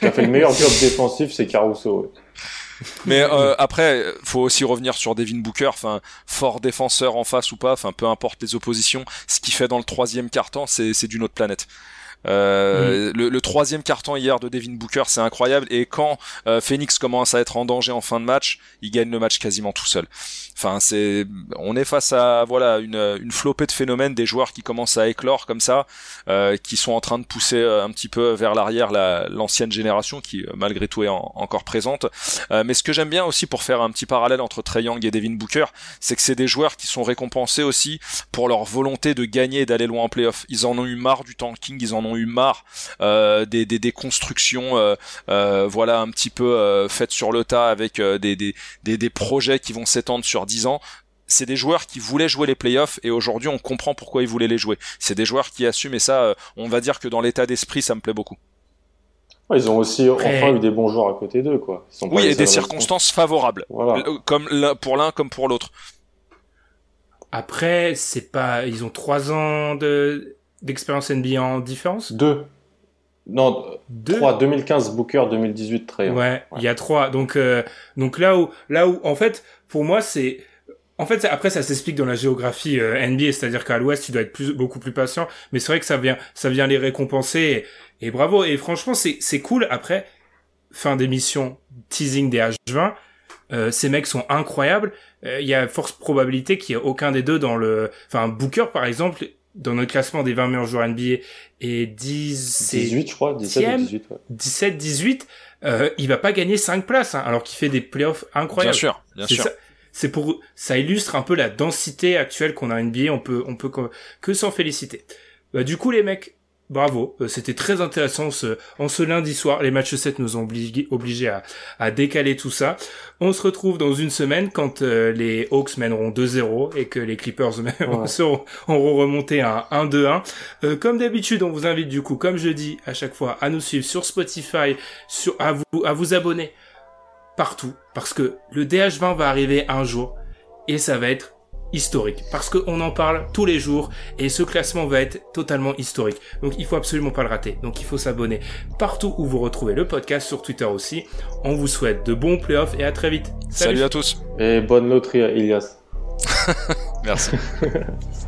qui a fait le meilleur job défensif, c'est Caruso. ouais. Mais euh, après, faut aussi revenir sur Devin Booker, enfin fort défenseur en face ou pas, enfin peu importe les oppositions, ce qu'il fait dans le troisième quart-temps, c'est c'est d'une autre planète. Euh, le, le troisième carton hier de Devin Booker, c'est incroyable. Et quand euh, Phoenix commence à être en danger en fin de match, il gagne le match quasiment tout seul. Enfin, c'est, on est face à voilà une, une flopée de phénomènes, des joueurs qui commencent à éclore comme ça, euh, qui sont en train de pousser euh, un petit peu vers l'arrière la- l'ancienne génération qui euh, malgré tout est en- encore présente. Euh, mais ce que j'aime bien aussi pour faire un petit parallèle entre Trey Young et Devin Booker, c'est que c'est des joueurs qui sont récompensés aussi pour leur volonté de gagner et d'aller loin en playoff. Ils en ont eu marre du tanking, ils en ont eu marre euh, des, des, des constructions, euh, euh, voilà un petit peu euh, faites sur le tas avec euh, des, des, des, des projets qui vont s'étendre sur 10 ans. C'est des joueurs qui voulaient jouer les playoffs et aujourd'hui on comprend pourquoi ils voulaient les jouer. C'est des joueurs qui assument et ça, euh, on va dire que dans l'état d'esprit, ça me plaît beaucoup. Ouais, ils ont aussi Après- enfin eu des bons joueurs à côté d'eux, quoi. Ils sont pas Oui, et des circonstances favorables, Voilà. Comme pour l'un comme pour l'autre. Après, c'est pas, ils ont trois ans de d'expérience NBA en différence. Deux. Non, Deux. 3, 2015 Booker, 2018 Trey. Ouais, il y a trois. Donc, euh, donc là où, là où, en fait, pour moi, c'est, en fait, après, ça s'explique dans la géographie euh, NBA, c'est-à-dire qu'à l'Ouest, tu dois être plus, beaucoup plus patient. Mais c'est vrai que ça vient, ça vient les récompenser. Et, et bravo. Et franchement, c'est, c'est cool. Après, fin d'émission, teasing des H20. euh, ces mecs sont incroyables. Euh, Il y a force probabilité qu'il y ait aucun des deux dans le, enfin, Booker, par exemple, dans notre classement des 20 meilleurs joueurs NBA et 10, 18, je crois, 17 ou Tième. 18. Ouais. 17, 18, euh, il va pas gagner 5 places, hein, alors qu'il fait des playoffs Bien incroyables. sûr, bien C'est sûr. ça. C'est pour, ça illustre un peu la densité actuelle qu'on a en NBA. On peut, on peut que, que s'en féliciter. Bah, du coup, les mecs, bravo. Euh, C'était très intéressant ce, en ce lundi soir. Les matchs 7 nous ont obligés, obligés à, à décaler tout ça. On se retrouve dans une semaine quand euh, les Hawks mèneront 2-0 et que les Clippers Ouais. seront, auront remonté à un 1-2-1. Euh, comme d'habitude, on vous invite du coup, comme je dis à chaque fois, à nous suivre sur Spotify, sur, à vous, à vous abonner partout parce que le DH20 va arriver un jour et ça va être historique parce qu'on en parle tous les jours et ce classement va être totalement historique. Donc il faut absolument pas le rater. Donc il faut s'abonner partout où vous retrouvez le podcast sur Twitter aussi. On vous souhaite de bons playoffs et à très vite. Salut à tous. Et bonne loterie à Ilias. Merci.